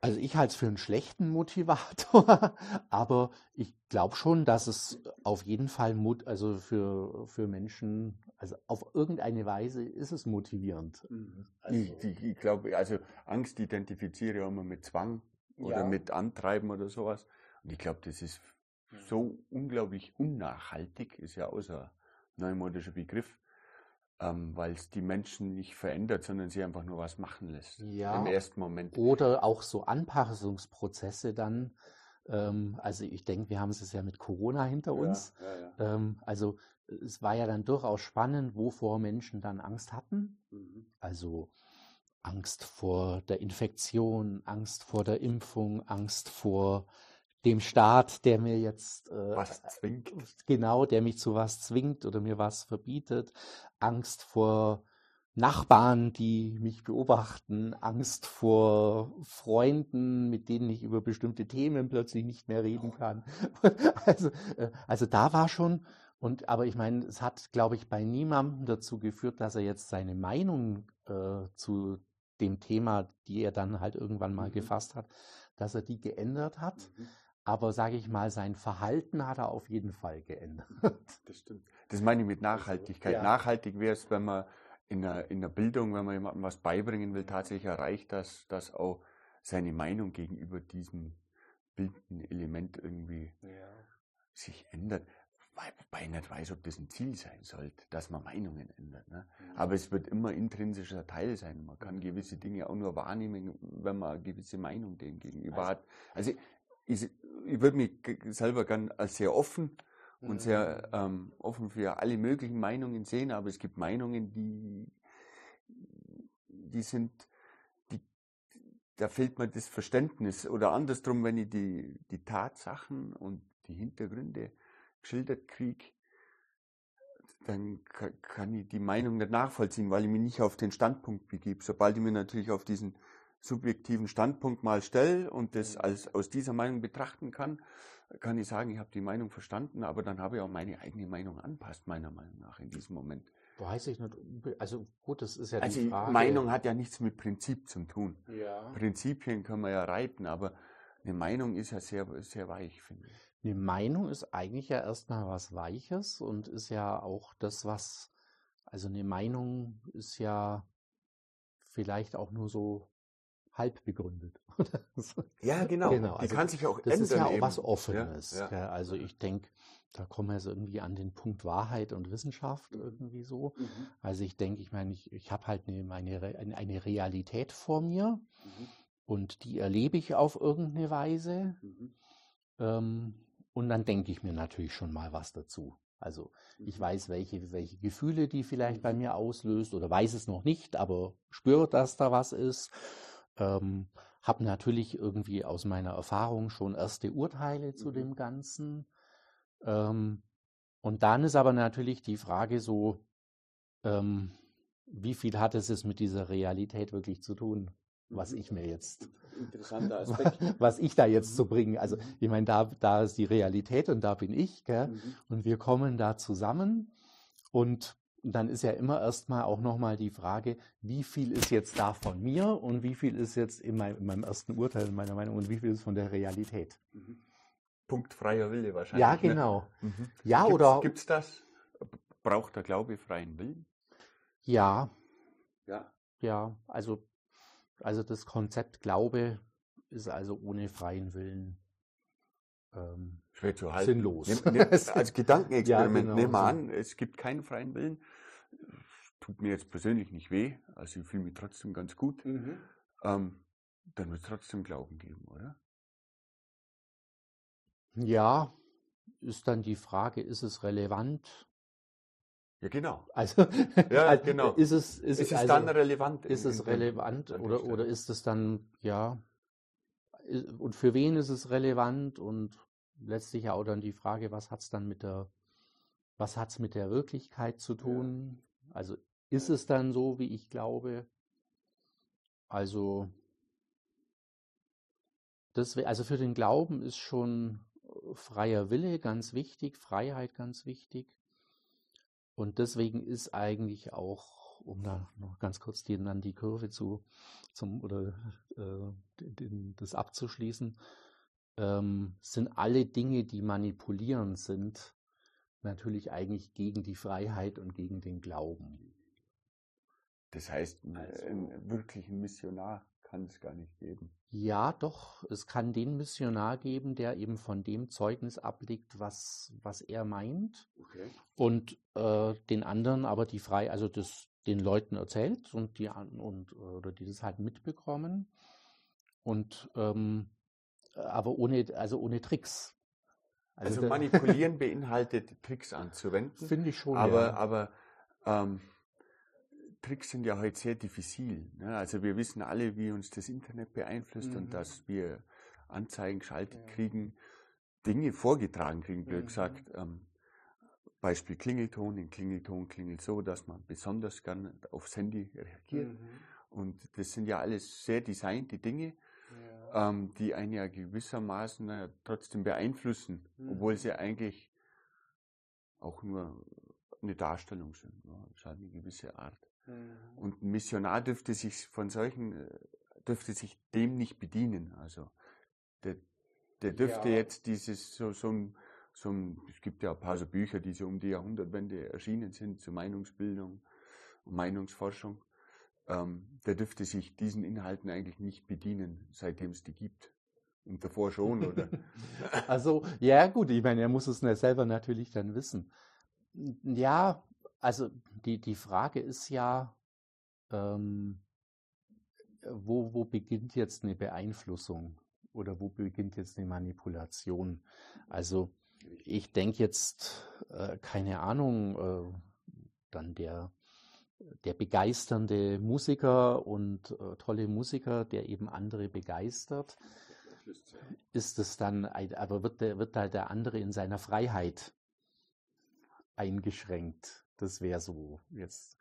Also ich halte es für einen schlechten Motivator, aber ich glaube schon, dass es auf jeden Fall Mut, also für, für Menschen, also auf irgendeine Weise ist es motivierend. Mhm. Also, ich, ich, ich glaube, also Angst identifiziere ich immer mit Zwang oder ja. mit Antreiben oder sowas. Und ich glaube, das ist so unglaublich unnachhaltig, ist ja außer neumodischer Begriff ähm, weil es die Menschen nicht verändert, sondern sie einfach nur was machen lässt. Ja. Im ersten Moment. Oder auch so Anpassungsprozesse dann. Ähm, also ich denke, wir haben es ja mit Corona hinter uns. Ja, ja, ja. Ähm, also es war ja dann durchaus spannend, wovor Menschen dann Angst hatten. Mhm. Also Angst vor der Infektion, Angst vor der Impfung, Angst vor dem Staat, der mir jetzt äh, was zwingt. Genau, der mich zu was zwingt oder mir was verbietet. Angst vor Nachbarn, die mich beobachten, Angst vor Freunden, mit denen ich über bestimmte Themen plötzlich nicht mehr reden kann. Also, äh, also da war schon, und aber ich meine, es hat, glaube ich, bei niemandem dazu geführt, dass er jetzt seine Meinung äh, zu dem Thema, die er dann halt irgendwann mal mhm. gefasst hat, dass er die geändert hat. Mhm. Aber sage ich mal, sein Verhalten hat er auf jeden Fall geändert. Das stimmt. Das meine ich mit Nachhaltigkeit. Ja. Nachhaltig wäre es, wenn man in der, in der Bildung, wenn man jemandem was beibringen will, tatsächlich erreicht, dass, dass auch seine Meinung gegenüber diesem bildenden Element irgendwie ja. sich ändert. Wobei ich nicht weiß, ob das ein Ziel sein sollte, dass man Meinungen ändert. Ne? Mhm. Aber es wird immer intrinsischer Teil sein. Man kann gewisse Dinge auch nur wahrnehmen, wenn man eine gewisse Meinung dem gegenüber also, hat. Also ich, ich würde mich selber gern als sehr offen und mhm. sehr ähm, offen für alle möglichen Meinungen sehen, aber es gibt Meinungen, die, die sind, die, da fehlt mir das Verständnis. Oder andersrum, wenn ich die, die Tatsachen und die Hintergründe geschildert kriege, dann kann ich die Meinung nicht nachvollziehen, weil ich mich nicht auf den Standpunkt begebe. Sobald ich mir natürlich auf diesen subjektiven Standpunkt mal stelle und das mhm. als, aus dieser Meinung betrachten kann, kann ich sagen, ich habe die Meinung verstanden, aber dann habe ich auch meine eigene Meinung anpasst, meiner Meinung nach, in diesem Moment. Weiß ich nicht. Also gut, das ist ja also die Frage. Meinung hat ja nichts mit Prinzip zu tun. Ja. Prinzipien können wir ja reiten, aber eine Meinung ist ja sehr, sehr weich, finde ich. Eine Meinung ist eigentlich ja erstmal was Weiches und ist ja auch das, was, also eine Meinung ist ja vielleicht auch nur so halb begründet. ja, genau. genau. Die also kann sich auch das ändern. Das ist ja auch eben. was Offenes. Ja, ja. Also ich denke, da kommen wir jetzt irgendwie an den Punkt Wahrheit und Wissenschaft irgendwie so. Mhm. Also ich denke, ich meine, ich, ich habe halt eine, eine, eine Realität vor mir mhm. und die erlebe ich auf irgendeine Weise. Mhm. Ähm, und dann denke ich mir natürlich schon mal was dazu. Also ich mhm. weiß, welche, welche Gefühle die vielleicht bei mhm. mir auslöst oder weiß es noch nicht, aber spürt, dass da was ist. Ähm, habe natürlich irgendwie aus meiner Erfahrung schon erste Urteile zu mhm. dem Ganzen. Ähm, und dann ist aber natürlich die Frage so, ähm, wie viel hat es mit dieser Realität wirklich zu tun, was mhm. ich mir jetzt, was ich da jetzt zu so bringen. Also mhm. ich meine, da, da ist die Realität und da bin ich, gell? Mhm. und wir kommen da zusammen und dann ist ja immer erstmal auch nochmal die Frage, wie viel ist jetzt da von mir und wie viel ist jetzt in meinem, in meinem ersten Urteil, in meiner Meinung, und wie viel ist von der Realität. Mhm. Punkt freier Wille wahrscheinlich. Ja, ne? genau. Ne? Mhm. Ja, gibt's, oder. Gibt es das? Braucht der Glaube freien Willen? Ja. Ja. ja, also, also das Konzept Glaube ist also ohne freien Willen ähm, Schwer zu halten. sinnlos. Nimm, nimm, als Gedankenexperiment Ja, genau, nehmen wir so. an, es gibt keinen freien Willen. Tut mir jetzt persönlich nicht weh, also ich fühle mich trotzdem ganz gut. Mhm. Ähm, dann wird es trotzdem Glauben geben, oder? Ja, ist dann die Frage, ist es relevant? Ja, genau. Also, Ja, also genau. ist es, ist, Ist es also, dann relevant? ist es dem- relevant an der oder, oder ist es dann, ja, und für wen ist es relevant und letztlich ja auch dann die Frage, was hat es dann mit der, was hat es mit der Wirklichkeit zu tun? Also ist es dann so, wie ich glaube? Also, das, also für den Glauben ist schon äh, freier Wille ganz wichtig, Freiheit ganz wichtig. Und deswegen ist eigentlich auch, um da noch ganz kurz die, dann die Kurve zu, zum, oder äh, den, den, das abzuschließen, ähm, sind alle Dinge, die manipulierend sind, natürlich eigentlich gegen die Freiheit und gegen den Glauben. Das heißt, Also- einen wirklichen Missionar kann es gar nicht geben. Ja, doch, es kann den Missionar geben, der eben von dem Zeugnis ablegt, was, was er meint. Okay. und äh, den anderen aber die frei, also das den Leuten erzählt und die an- und oder die das halt mitbekommen und ähm, aber ohne also ohne Tricks. Also, da- manipulieren beinhaltet, Tricks anzuwenden. finde ich schon. Aber, ja. aber ähm, Tricks sind ja heute sehr diffizil. Ne? Also wir wissen alle, wie uns das Internet beeinflusst Mhm. und dass wir Anzeigen geschaltet Ja. kriegen, Dinge vorgetragen kriegen, blöd Mhm. gesagt. Ähm, Beispiel Klingelton, in Klingelton klingelt so, dass man besonders gern aufs Handy reagiert. Mhm. Und das sind ja alles sehr designte Dinge, Ja. ähm, die einen ja gewissermaßen äh, trotzdem beeinflussen, Mhm. obwohl sie eigentlich auch nur eine Darstellung sind. Ja, ist halt eine gewisse Art. Mhm. Und ein Missionar dürfte sich von solchen, äh, dürfte sich dem nicht bedienen. Also der, der dürfte Ja. jetzt dieses so, so ein, so ein, es gibt ja ein paar so Bücher, die so um die Jahrhundertwende erschienen sind zur Meinungsbildung und Meinungsforschung. Ähm, der dürfte sich diesen Inhalten eigentlich nicht bedienen, seitdem es die gibt. Und davor schon, oder? Also, ja, gut, ich meine, er muss es selber natürlich dann wissen. Ja, also die, die Frage ist ja, ähm, wo, wo beginnt jetzt eine Beeinflussung oder wo beginnt jetzt eine Manipulation? Also, ich denke jetzt, äh, keine Ahnung, äh, dann der, der begeisternde Musiker und äh, tolle Musiker, der eben andere begeistert, ist es dann, aber wird, der, wird halt der andere in seiner Freiheit eingeschränkt. Das wäre so jetzt.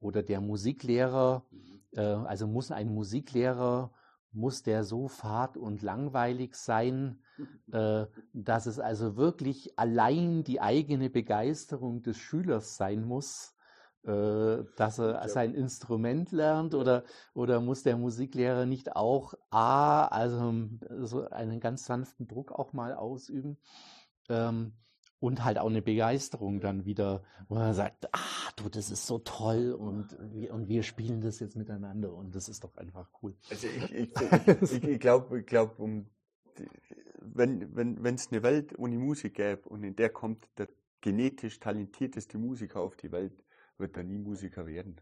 Oder der Musiklehrer, äh, also muss ein Musiklehrer, muss der so fad und langweilig sein, äh, dass es also wirklich allein die eigene Begeisterung des Schülers sein muss, äh, dass er sein Instrument lernt? Oder, oder muss der Musiklehrer nicht auch A, also so einen ganz sanften Druck auch mal ausüben? Ähm, und halt auch eine Begeisterung dann wieder, wo er sagt, ah, du, das ist so toll und wir, und wir spielen das jetzt miteinander und das ist doch einfach cool. Also ich, ich, ich, ich glaube, ich glaub, um, wenn wenn wenn, es eine Welt ohne Musik gäbe und in der kommt der genetisch talentierteste Musiker auf die Welt, wird er nie Musiker werden.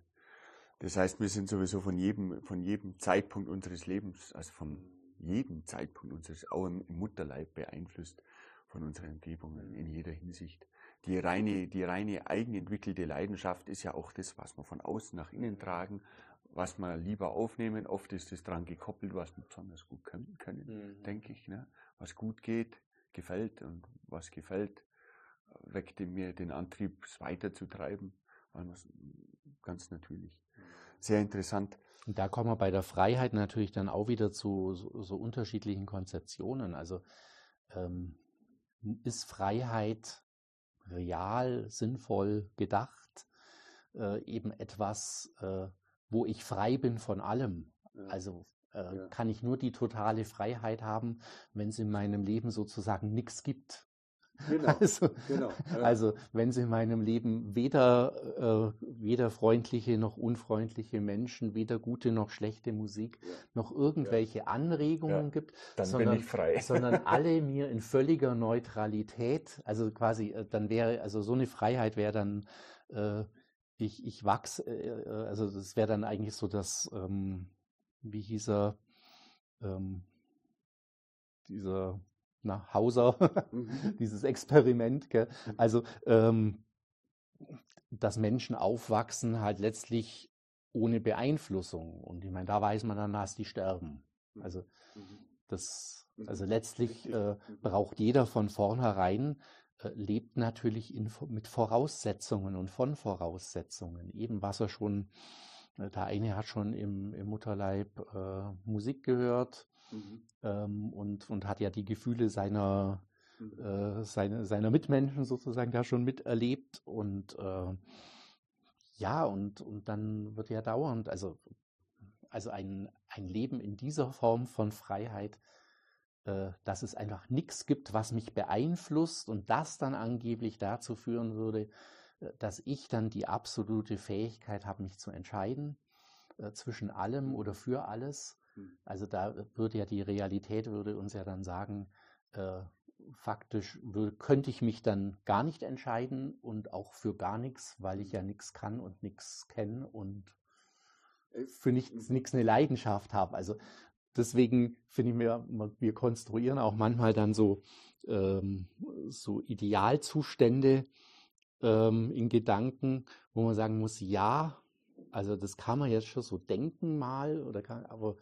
Das heißt, wir sind sowieso von jedem, von jedem Zeitpunkt unseres Lebens, also von jedem Zeitpunkt unseres, auch im Mutterleib beeinflusst von unseren Umgebungen in jeder Hinsicht. Die reine, die reine eigenentwickelte Leidenschaft ist ja auch das, was wir von außen nach innen tragen, was wir lieber aufnehmen. Oft ist es dran gekoppelt, was wir besonders gut können, können denke ich. Ne? Was gut geht, gefällt und was gefällt, weckt in mir den Antrieb, es weiterzutreiben. Ganz natürlich. Sehr interessant. Und da kommen wir bei der Freiheit natürlich dann auch wieder zu so, so unterschiedlichen Konzeptionen. Also ähm, ist Freiheit real, sinnvoll gedacht, äh, eben etwas, äh, wo ich frei bin von allem. Also äh, Ja. kann ich nur die totale Freiheit haben, wenn es in meinem Leben sozusagen nichts gibt. Genau, also, genau, ja. also wenn es in meinem Leben weder, äh, weder freundliche noch unfreundliche Menschen, weder gute noch schlechte Musik, ja. noch irgendwelche ja. Anregungen gibt, sondern, sondern alle mir in völliger Neutralität, also quasi, äh, dann wäre, also so eine Freiheit wäre dann, äh, ich, ich wachse, äh, äh, also das wäre dann eigentlich so das, ähm, wie hieß er, ähm, dieser na, Hauser, mhm. dieses Experiment. Gell? Mhm. Also, ähm, dass Menschen aufwachsen halt letztlich ohne Beeinflussung. Und ich meine, da weiß man dann, dass die sterben. Mhm. Also, das, also letztlich äh, braucht jeder von vornherein, äh, lebt natürlich in, mit Voraussetzungen und von Voraussetzungen. Eben was er schon, äh, der eine hat schon im, im Mutterleib äh, Musik gehört, Mhm. Ähm, und, und hat ja die Gefühle seiner, mhm. äh, seine, seiner Mitmenschen sozusagen da schon miterlebt. Und äh, ja, und, und dann wird ja dauernd, also, also ein, ein Leben in dieser Form von Freiheit, äh, dass es einfach nichts gibt, was mich beeinflusst und das dann angeblich dazu führen würde, äh, dass ich dann die absolute Fähigkeit habe, mich zu entscheiden äh, zwischen allem mhm. oder für alles. Hm. Also da würde ja die Realität würde uns ja dann sagen, äh, faktisch würde, könnte ich mich dann gar nicht entscheiden und auch für gar nichts, weil ich ja nichts kann und nichts kenne und für nichts, nichts eine Leidenschaft habe. Also deswegen finde ich mir, wir konstruieren auch manchmal dann so, ähm, so Idealzustände ähm, in Gedanken, wo man sagen muss, ja, also das kann man jetzt schon so denken mal, oder kann, aber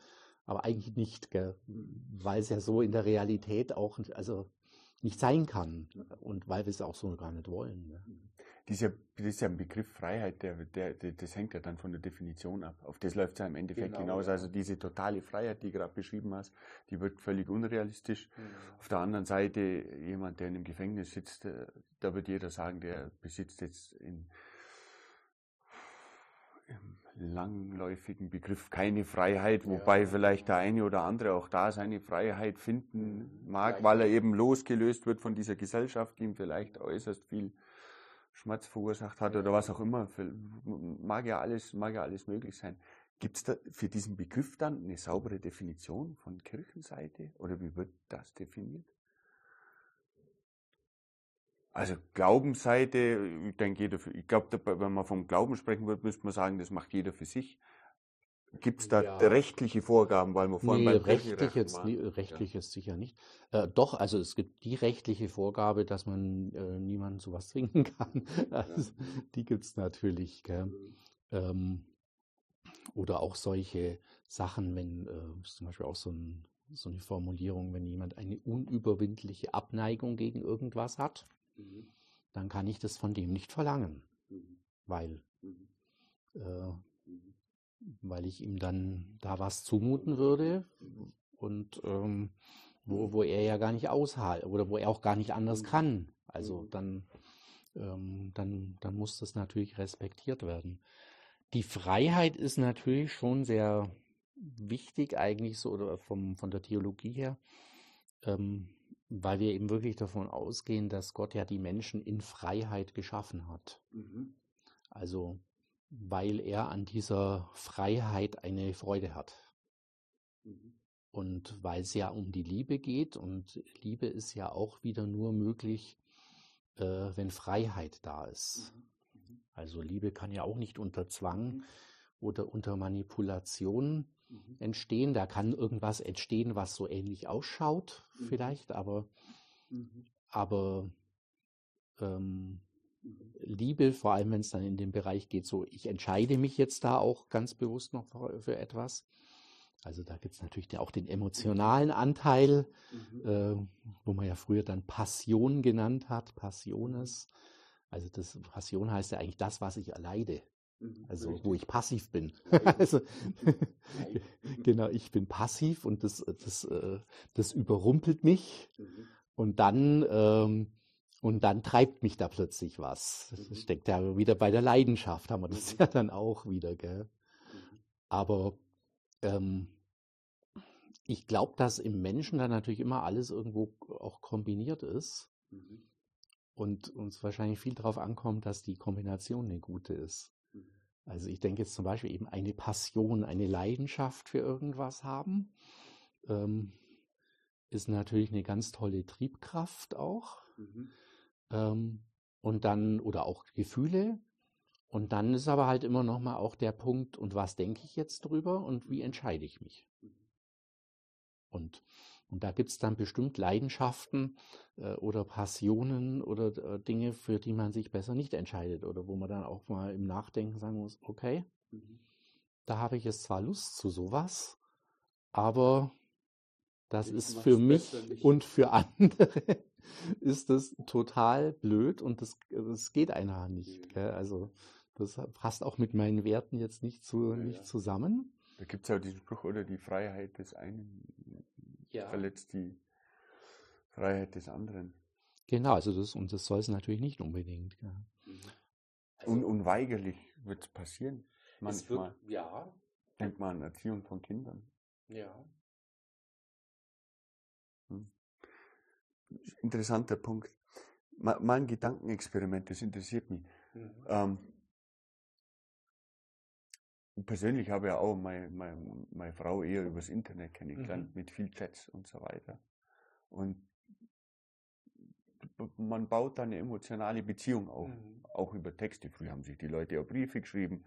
aber eigentlich nicht, gell? weil es ja so in der Realität auch also nicht sein kann und weil wir es auch so gar nicht wollen. Ne? Dieser, dieser Begriff Freiheit, der, der, der, das hängt ja dann von der Definition ab. Auf das läuft es ja im Endeffekt genau, hinaus. Ja. Also diese totale Freiheit, die du gerade beschrieben hast, die wird völlig unrealistisch. Mhm. Auf der anderen Seite, jemand, der in einem Gefängnis sitzt, äh, da wird jeder sagen, der besitzt jetzt in langläufigen Begriff keine Freiheit, wobei ja. vielleicht der eine oder andere auch da seine Freiheit finden mag, weil er eben losgelöst wird von dieser Gesellschaft, die ihm vielleicht äußerst viel Schmerz verursacht hat oder was auch immer. Mag ja alles, mag ja alles möglich sein. Gibt es da für diesen Begriff dann eine saubere Definition von Kirchenseite oder wie wird das definiert? Also Glaubensseite, ich denke jeder ich glaube, wenn man vom Glauben sprechen würde, müsste man sagen, das macht jeder für sich. Gibt es da ja. rechtliche Vorgaben, weil wir vorhin nee, beim rechtlich jetzt nie, rechtlich ja. ist sicher nicht. Äh, doch, also es gibt die rechtliche Vorgabe, dass man äh, niemanden zu was zwingen kann. Also, ja. Die gibt es natürlich. Mhm. Ähm, oder auch solche Sachen, wenn äh, zum Beispiel auch so, ein, so eine Formulierung, wenn jemand eine unüberwindliche Abneigung gegen irgendwas hat, Mhm. dann kann ich das von dem nicht verlangen, mhm. weil, mhm. äh, weil ich ihm dann da was zumuten würde und ähm, wo, wo er ja gar nicht aushält oder wo er auch gar nicht anders kann. Also dann, ähm, dann, dann muss das natürlich respektiert werden. Die Freiheit ist natürlich schon sehr wichtig eigentlich so oder vom, von der Theologie her. Ähm, weil wir eben wirklich davon ausgehen, dass Gott ja die Menschen in Freiheit geschaffen hat. Mhm. Also weil er an dieser Freiheit eine Freude hat. Mhm. Und weil es ja um die Liebe geht und Liebe ist ja auch wieder nur möglich, äh, wenn Freiheit da ist. Mhm. mhm. Also Liebe kann ja auch nicht unter Zwang mhm. oder unter Manipulation mhm. entstehen. Da kann irgendwas entstehen, was so ähnlich ausschaut, mhm. vielleicht, aber, mhm. aber ähm, mhm. Liebe, vor allem wenn es dann in den Bereich geht, so ich entscheide mich jetzt da auch ganz bewusst noch für, für etwas. Also da gibt es natürlich auch den emotionalen Anteil, mhm. äh, wo man ja früher dann Passion genannt hat, Passiones. Also das Passion heißt ja eigentlich das, was ich erleide. Mhm, also Richtig. wo ich passiv bin. also, genau, ich bin passiv und das, das, äh, das überrumpelt mich mhm. und dann ähm, und dann treibt mich da plötzlich was. Das mhm. steckt ja wieder bei der Leidenschaft, haben wir das ja dann auch wieder, gell? Aber ähm, ich glaube, dass im Menschen dann natürlich immer alles irgendwo auch kombiniert ist. und uns wahrscheinlich viel darauf ankommt, dass die Kombination eine gute ist. Also ich denke jetzt zum Beispiel eben eine Passion, eine Leidenschaft für irgendwas haben, ähm, ist natürlich eine ganz tolle Triebkraft auch. Mhm. Ähm, und dann, oder auch Gefühle. Und dann ist aber halt immer noch mal auch der Punkt, und was denke ich jetzt drüber und wie entscheide ich mich? Mhm. Und, und da gibt es dann bestimmt Leidenschaften äh, oder Passionen oder äh, Dinge, für die man sich besser nicht entscheidet oder wo man dann auch mal im Nachdenken sagen muss, okay, mhm. da habe ich jetzt zwar Lust zu sowas, aber das ich ist für mich und für andere ist das total blöd und das, das geht einer nicht. Mhm. Also das passt auch mit meinen Werten jetzt nicht, zu, ja, nicht ja. zusammen. Da gibt es ja diesen Spruch, oder die Freiheit des einen ja. verletzt die Freiheit des anderen. Genau, also das, und das soll es natürlich nicht unbedingt. Ja. Mhm. Also, Un, unweigerlich wird es passieren. Manchmal. Wird, ja. Denkt man an Erziehung von Kindern. Ja. Hm. Interessanter Punkt. Mal, mal ein Gedankenexperiment, das interessiert mich. Mhm. Ähm, persönlich habe ich ja auch meine, meine, meine Frau eher übers Internet kennengelernt, mhm. mit viel Chats und so weiter. Und man baut da eine emotionale Beziehung auf, mhm. auch über Texte. Früher haben sich die Leute auch Briefe geschrieben.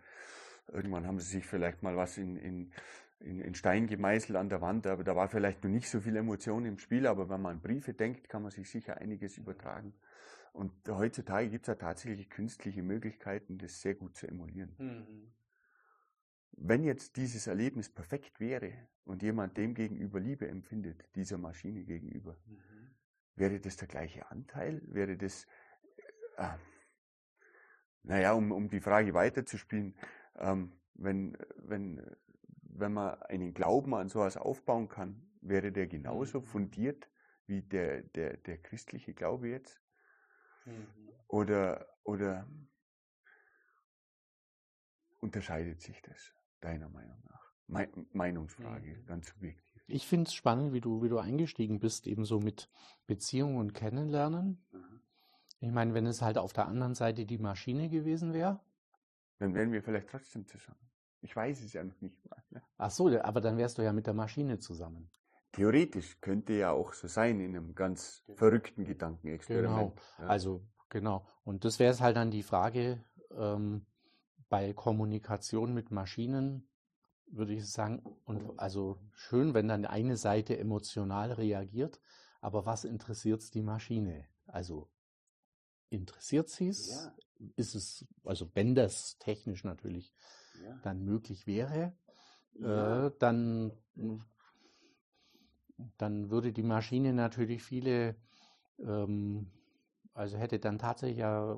Irgendwann haben sie sich vielleicht mal was in, in, in, in Stein gemeißelt an der Wand, aber da war vielleicht noch nicht so viel Emotion im Spiel, aber wenn man an Briefe denkt, kann man sich sicher einiges übertragen. Und heutzutage gibt es ja tatsächlich künstliche Möglichkeiten, das sehr gut zu emulieren. Mhm. Wenn jetzt dieses Erlebnis perfekt wäre und jemand dem gegenüber Liebe empfindet, dieser Maschine gegenüber, mhm. wäre das der gleiche Anteil? Wäre das, äh, naja, um, um die Frage weiterzuspielen, ähm, wenn, wenn, wenn man einen Glauben an sowas aufbauen kann, wäre der genauso mhm. fundiert wie der, der, der christliche Glaube jetzt? Mhm. Oder, oder unterscheidet sich das? Deiner Meinung nach? Me Meinungsfrage, mhm. ganz subjektiv. Ich finde es spannend, wie du, wie du eingestiegen bist, ebenso mit Beziehungen und Kennenlernen. Mhm. Ich meine, wenn es halt auf der anderen Seite die Maschine gewesen wäre. Dann wären wir vielleicht trotzdem zusammen. Ich weiß es ja noch nicht mal. Ne? Ach so, aber dann wärst du ja mit der Maschine zusammen. Theoretisch könnte ja auch so sein in einem ganz verrückten Gedankenexperiment. Genau, ja. also genau. Und das wäre es halt dann die Frage, ähm, bei Kommunikation mit Maschinen würde ich sagen, und also schön, wenn dann eine Seite emotional reagiert, aber was interessiert es die Maschine? Also interessiert sie es? Ja. Ist es, also wenn das technisch natürlich ja. dann möglich wäre, ja. äh, dann, dann würde die Maschine natürlich viele, ähm, also hätte dann tatsächlich ja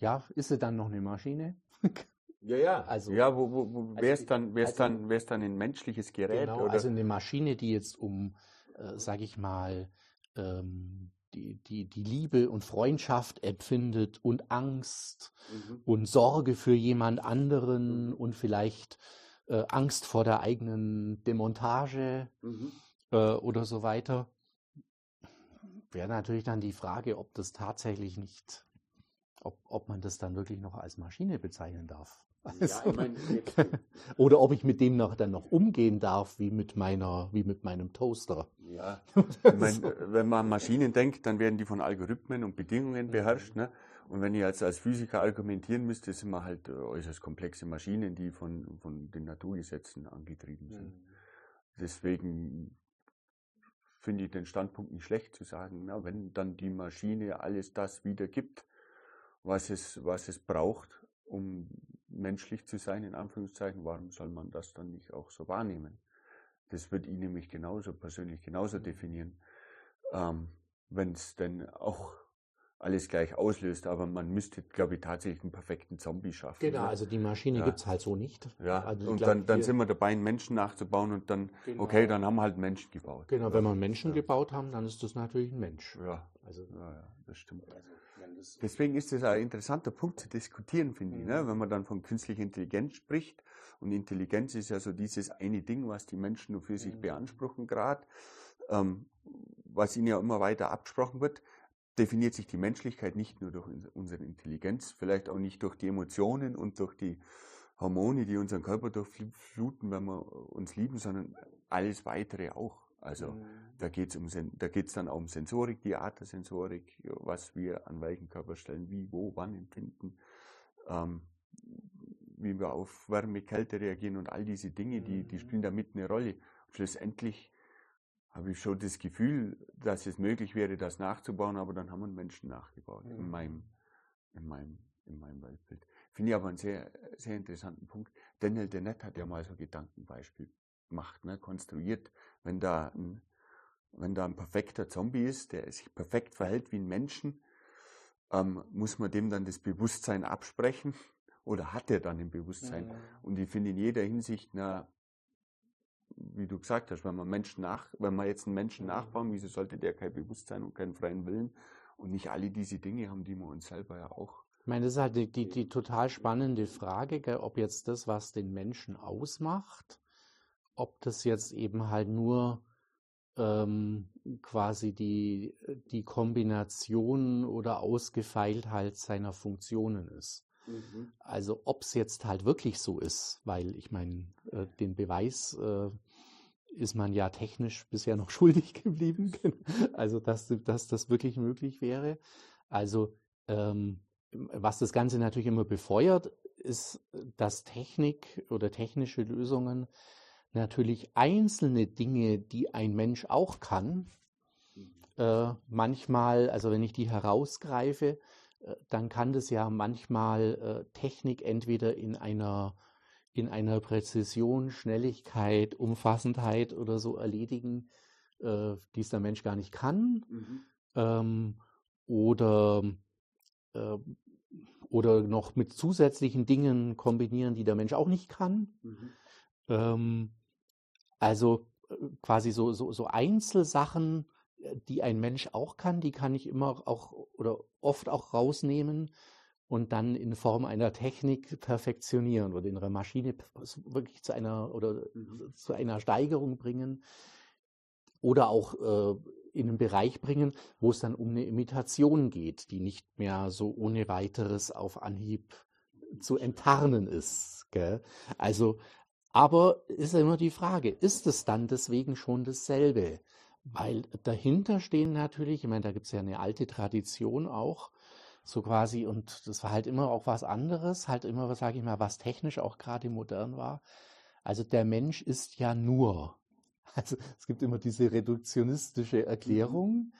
ja, ist sie dann noch eine Maschine? Ja, ja. Also, ja, wo, wo, wo wäre es also, dann, wär's also, dann, wär's dann ein menschliches Gerät? Genau, oder? also eine Maschine, die jetzt um, äh, sage ich mal, ähm, die, die, die Liebe und Freundschaft empfindet und Angst mhm. und Sorge für jemand anderen mhm. und vielleicht äh, Angst vor der eigenen Demontage mhm. äh, oder so weiter. Wäre natürlich dann die Frage, ob das tatsächlich nicht ob, ob man das dann wirklich noch als Maschine bezeichnen darf. Also, ja, ich mein, oder ob ich mit dem noch dann noch umgehen darf, wie mit meiner, wie mit meinem Toaster. Ja, ich mein, wenn man an Maschinen denkt, dann werden die von Algorithmen und Bedingungen beherrscht. Ne? Und wenn ich als, als Physiker argumentieren müsste, sind wir halt äh, äußerst komplexe Maschinen, die von, von den Naturgesetzen angetrieben sind. Mhm. Deswegen finde ich den Standpunkt nicht schlecht zu sagen, na, wenn dann die Maschine alles das wiedergibt, was es, was es braucht, um menschlich zu sein, in Anführungszeichen, warum soll man das dann nicht auch so wahrnehmen? Das wird ihn nämlich genauso persönlich genauso definieren, ähm, wenn es denn auch alles gleich auslöst, aber man müsste, glaube ich, tatsächlich einen perfekten Zombie schaffen. Genau, oder? also die Maschine ja. gibt es halt so nicht. Ja, also und glaub, dann, dann sind wir dabei, einen Menschen nachzubauen und dann, genau. okay, dann haben wir halt Menschen gebaut. Genau, wenn wir einen Menschen ja. gebaut haben, dann ist das natürlich ein Mensch. Ja, also, ja, ja das stimmt. Also, Deswegen ist es ein interessanter Punkt zu diskutieren, finde mhm. ich, ne? Mhm. wenn man dann von künstlicher Intelligenz spricht. Und Intelligenz ist ja so dieses eine Ding, was die Menschen nur für sich mhm. beanspruchen gerade, ähm, was ihnen ja immer weiter abgesprochen wird. definiert sich die Menschlichkeit nicht nur durch unsere Intelligenz, vielleicht auch nicht durch die Emotionen und durch die Hormone, die unseren Körper durchfluten, wenn wir uns lieben, sondern alles weitere auch. Also mhm. da geht es um, da geht's dann auch um Sensorik, die Art der Sensorik, was wir an welchen Körperstellen wie, wo, wann empfinden, ähm, wie wir auf Wärme, Kälte reagieren und all diese Dinge, die, die mhm. spielen da mit eine Rolle. Und schlussendlich habe ich schon das Gefühl, dass es möglich wäre, das nachzubauen, aber dann haben wir Menschen nachgebaut mhm. in meinem, in meinem, in meinem Weltbild. Finde ich aber einen sehr, sehr interessanten Punkt. Daniel Dennett hat ja mal so ein Gedankenbeispiel gemacht, ne, konstruiert, wenn da ein, wenn da ein perfekter Zombie ist, der sich perfekt verhält wie ein Menschen, ähm, muss man dem dann das Bewusstsein absprechen oder hat er dann ein Bewusstsein? Mhm. Und ich finde in jeder Hinsicht, na, wie du gesagt hast, wenn man Menschen nach, wenn man jetzt einen Menschen nachbauen, wieso sollte der kein Bewusstsein und keinen freien Willen und nicht alle diese Dinge haben, die wir uns selber ja auch. Ich meine, das ist halt die, die, die total spannende Frage, gell, ob jetzt das, was den Menschen ausmacht, ob das jetzt eben halt nur ähm, quasi die, die Kombination oder Ausgefeiltheit seiner Funktionen ist. Mhm. Also ob es jetzt halt wirklich so ist, weil ich meine, äh, den Beweis äh, ist man ja technisch bisher noch schuldig geblieben, also dass, dass das wirklich möglich wäre. Also ähm, was das Ganze natürlich immer befeuert, ist, dass Technik oder technische Lösungen natürlich einzelne Dinge, die ein Mensch auch kann, mhm. äh, manchmal, also wenn ich die herausgreife, äh, dann kann das ja manchmal äh, Technik entweder in einer in einer Präzision, Schnelligkeit, Umfassendheit oder so erledigen, äh, die es der Mensch gar nicht kann. Mhm. Ähm, oder, äh, oder noch mit zusätzlichen Dingen kombinieren, die der Mensch auch nicht kann. Mhm. Ähm, also äh, quasi so, so, so Einzelsachen, äh, die ein Mensch auch kann, die kann ich immer auch oder oft auch rausnehmen und dann in Form einer Technik perfektionieren oder in einer Maschine wirklich zu einer oder mhm. zu einer Steigerung bringen oder auch äh, in einen Bereich bringen, wo es dann um eine Imitation geht, die nicht mehr so ohne weiteres auf Anhieb zu enttarnen ist. Gell? Also, aber ist ja immer die Frage, ist es dann deswegen schon dasselbe? Weil dahinter stehen natürlich, ich meine, da gibt es ja eine alte Tradition auch, so quasi, und das war halt immer auch was anderes, halt immer, was sage ich mal, was technisch auch gerade modern war. Also der Mensch ist ja nur. Also es gibt immer diese reduktionistische Erklärung. Mhm.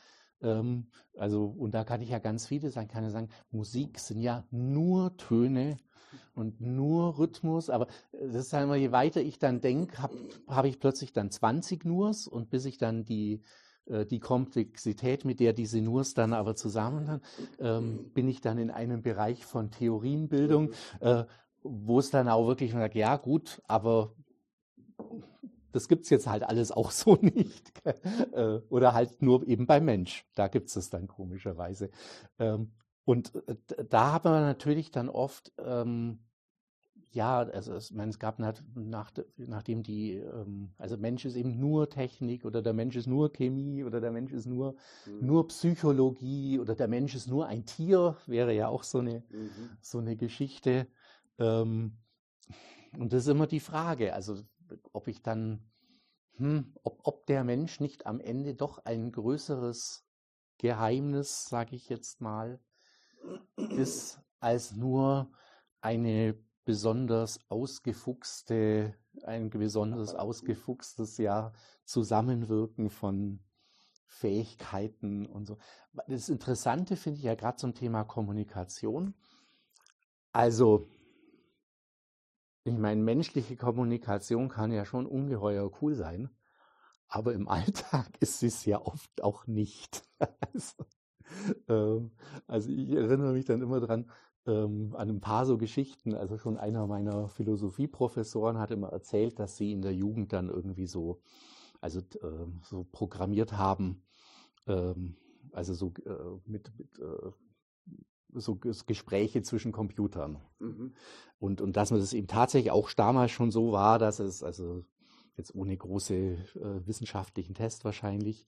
Ähm, also, und da kann ich ja ganz viele sagen, kann ja sagen, Musik sind ja nur Töne und nur Rhythmus, aber das ist halt immer, je weiter ich dann denke, habe hab ich plötzlich dann 20 Nurs und bis ich dann die äh, die Komplexität, mit der diese Nurs dann aber zusammenhängen, ähm, bin ich dann in einem Bereich von Theorienbildung, äh, wo es dann auch wirklich sagt, ja gut, aber das gibt es jetzt halt alles auch so nicht. Äh, oder halt nur eben beim Mensch. Da gibt es es dann komischerweise. Ähm, und äh, da haben wir natürlich dann oft ähm, ja, also es, meine, es gab nach, nach, nachdem die, ähm, also Mensch ist eben nur Technik oder der Mensch ist nur Chemie oder der Mensch ist nur, mhm. nur Psychologie oder der Mensch ist nur ein Tier, wäre ja auch so eine, mhm. so eine Geschichte. Ähm, und das ist immer die Frage, also ob ich dann, hm, ob, ob der Mensch nicht am Ende doch ein größeres Geheimnis, sage ich jetzt mal, ist als nur eine besonders ausgefuchste, ein besonders ausgefuchstes ja, Zusammenwirken von Fähigkeiten und so. Das Interessante finde ich ja gerade zum Thema Kommunikation. Also, ich meine, menschliche Kommunikation kann ja schon ungeheuer cool sein, aber im Alltag ist es ja oft auch nicht. also, ähm, also ich erinnere mich dann immer dran, ähm, an ein paar so Geschichten. Also schon einer meiner Philosophieprofessoren hat immer erzählt, dass sie in der Jugend dann irgendwie so, also äh, so programmiert haben, ähm, also so äh, mit, mit äh, so Gespräche zwischen Computern. Mhm. Und, und dass man das eben tatsächlich auch damals schon so war, dass es, also jetzt ohne große äh, wissenschaftlichen Test wahrscheinlich,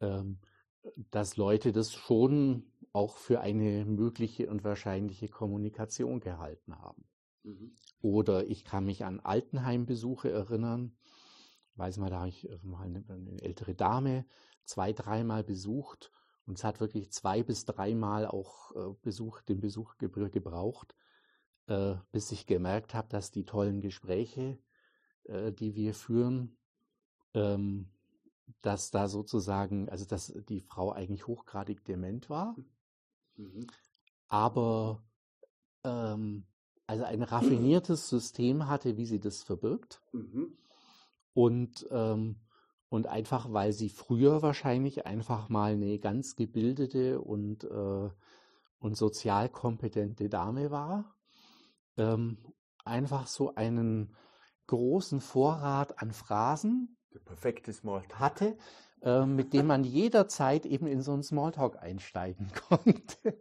ähm, dass Leute das schon auch für eine mögliche und wahrscheinliche Kommunikation gehalten haben. Mhm. Oder ich kann mich an Altenheimbesuche erinnern. Weiß mal, da habe ich mal eine, eine ältere Dame zwei, dreimal besucht und es hat wirklich zwei bis dreimal auch äh, Besuch, den Besuch gebraucht, äh, bis ich gemerkt habe, dass die tollen Gespräche, äh, die wir führen, ähm, dass da sozusagen, also dass die Frau eigentlich hochgradig dement war, mhm. aber ähm, also ein raffiniertes System hatte, wie sie das verbirgt. Mhm. Und, ähm, und einfach, weil sie früher wahrscheinlich einfach mal eine ganz gebildete und, äh, und sozial kompetente Dame war, ähm, einfach so einen großen Vorrat an Phrasen hatte, äh, mit dem man jederzeit eben in so einen Smalltalk einsteigen konnte.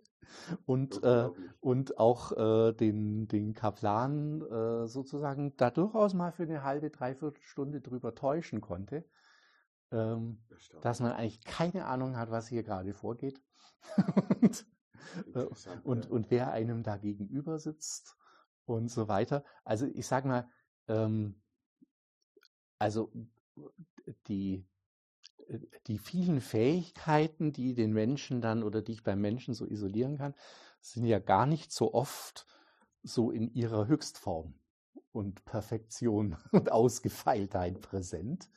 Und, äh, und auch äh, den, den Kaplan äh, sozusagen da durchaus mal für eine halbe, dreiviertel Stunde drüber täuschen konnte, ähm, dass man eigentlich keine Ahnung hat, was hier gerade vorgeht. Und, äh, und, und wer einem da gegenüber sitzt und so weiter. Also ich sag mal, ähm, also die, die vielen Fähigkeiten, die den Menschen dann oder die ich beim Menschen so isolieren kann, sind ja gar nicht so oft so in ihrer Höchstform und Perfektion und Ausgefeiltheit präsent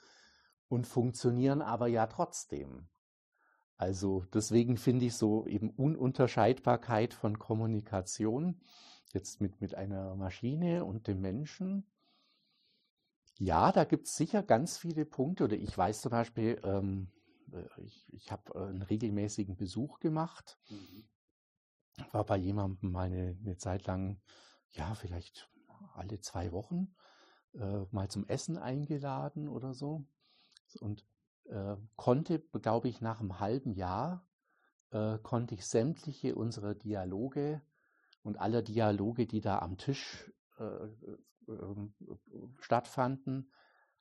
und funktionieren aber ja trotzdem. Also deswegen finde ich so eben Ununterscheidbarkeit von Kommunikation jetzt mit, mit einer Maschine und dem Menschen ja, da gibt es sicher ganz viele Punkte. Oder ich weiß zum Beispiel, ähm, äh, ich, ich habe äh, einen regelmäßigen Besuch gemacht. Mhm. War bei jemandem mal eine, eine, Zeit lang, ja, vielleicht alle zwei Wochen äh, mal zum Essen eingeladen oder so. Und äh, konnte, glaube ich, nach einem halben Jahr, äh, konnte ich sämtliche unserer Dialoge und aller Dialoge, die da am Tisch äh, ähm, stattfanden,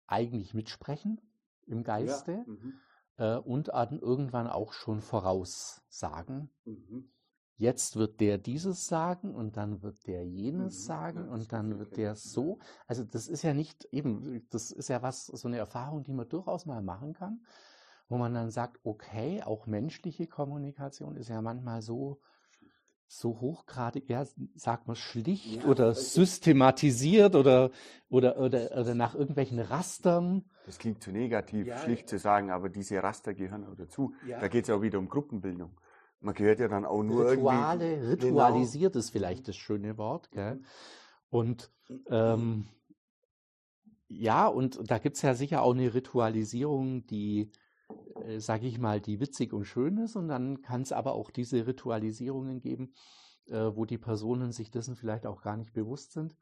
eigentlich mitsprechen im Geiste ja. mhm. äh, und dann irgendwann auch schon voraussagen. Mhm. Jetzt wird der dieses sagen und dann wird der jenes mhm. sagen ja, und dann wird der so. Also das ist ja nicht eben, das ist ja was, so eine Erfahrung, die man durchaus mal machen kann, wo man dann sagt, okay, auch menschliche Kommunikation ist ja manchmal so so hochgradig, ja, sagt man schlicht ja, oder systematisiert oder, oder, oder, oder nach irgendwelchen Rastern. Das klingt zu negativ, ja, schlicht zu sagen, aber diese Raster gehören auch dazu. Da geht es auch wieder um Gruppenbildung. Man gehört ja dann auch nur Rituale, irgendwie. Ritualisiert genau. ist vielleicht das schöne Wort. Gell? Und ähm, ja, und da gibt es ja sicher auch eine Ritualisierung, die äh, sage ich mal, die witzig und schön ist. Und dann kann es aber auch diese Ritualisierungen geben, äh, wo die Personen sich dessen vielleicht auch gar nicht bewusst sind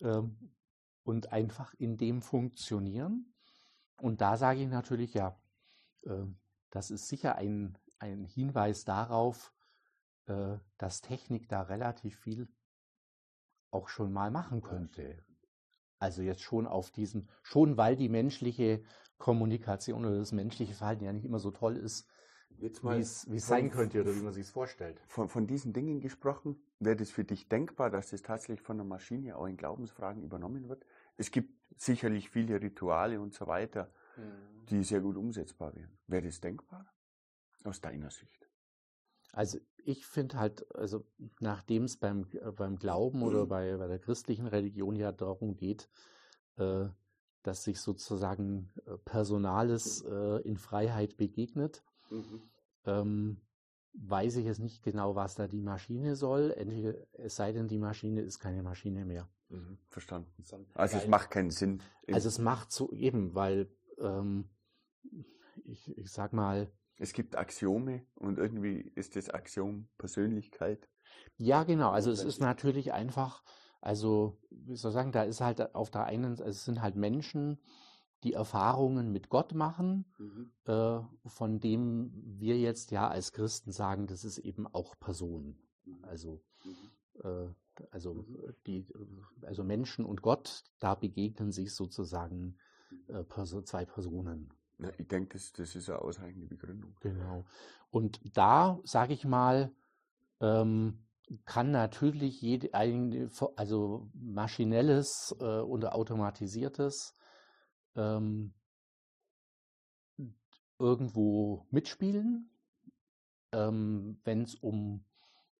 ähm, und einfach in dem funktionieren. Und da sage ich natürlich, ja, äh, das ist sicher ein, ein Hinweis darauf, äh, dass Technik da relativ viel auch schon mal machen könnte. Also jetzt schon auf diesem, schon weil die menschliche Kommunikation oder das menschliche Verhalten ja nicht immer so toll ist, wie es sein könnte oder wie man sich es vorstellt. Von, von diesen Dingen gesprochen, wäre das für dich denkbar, dass das tatsächlich von der Maschine auch in Glaubensfragen übernommen wird? Es gibt sicherlich viele Rituale und so weiter, mhm. die sehr gut umsetzbar wären. Wäre das denkbar aus deiner Sicht? Also ich finde halt, also nachdem es beim, äh, beim Glauben oder bei, bei der christlichen Religion ja darum geht, äh, dass sich sozusagen äh, Personales äh, in Freiheit begegnet, mhm. ähm, weiß ich jetzt nicht genau, was da die Maschine soll. Entweder, es sei denn, die Maschine ist keine Maschine mehr. Mhm, verstanden. Also weil, es macht keinen Sinn. Also es macht so eben, weil ähm, ich, ich sag mal, es gibt Axiome und irgendwie ist das Axiom Persönlichkeit. Ja, genau. Also es ist natürlich einfach, also wie soll ich sagen, da ist halt auf der einen, also es sind halt Menschen, die Erfahrungen mit Gott machen, mhm. äh, von dem wir jetzt ja als Christen sagen, das ist eben auch Person. Mhm. Also, mhm. äh, also mhm. die, also Menschen und Gott, da begegnen sich sozusagen äh, zwei Personen. Ja, ich denke, das, das ist eine ausreichende Begründung. Genau. Und da, sage ich mal, ähm, kann natürlich jede, also maschinelles äh, oder automatisiertes ähm, irgendwo mitspielen, ähm, wenn es um,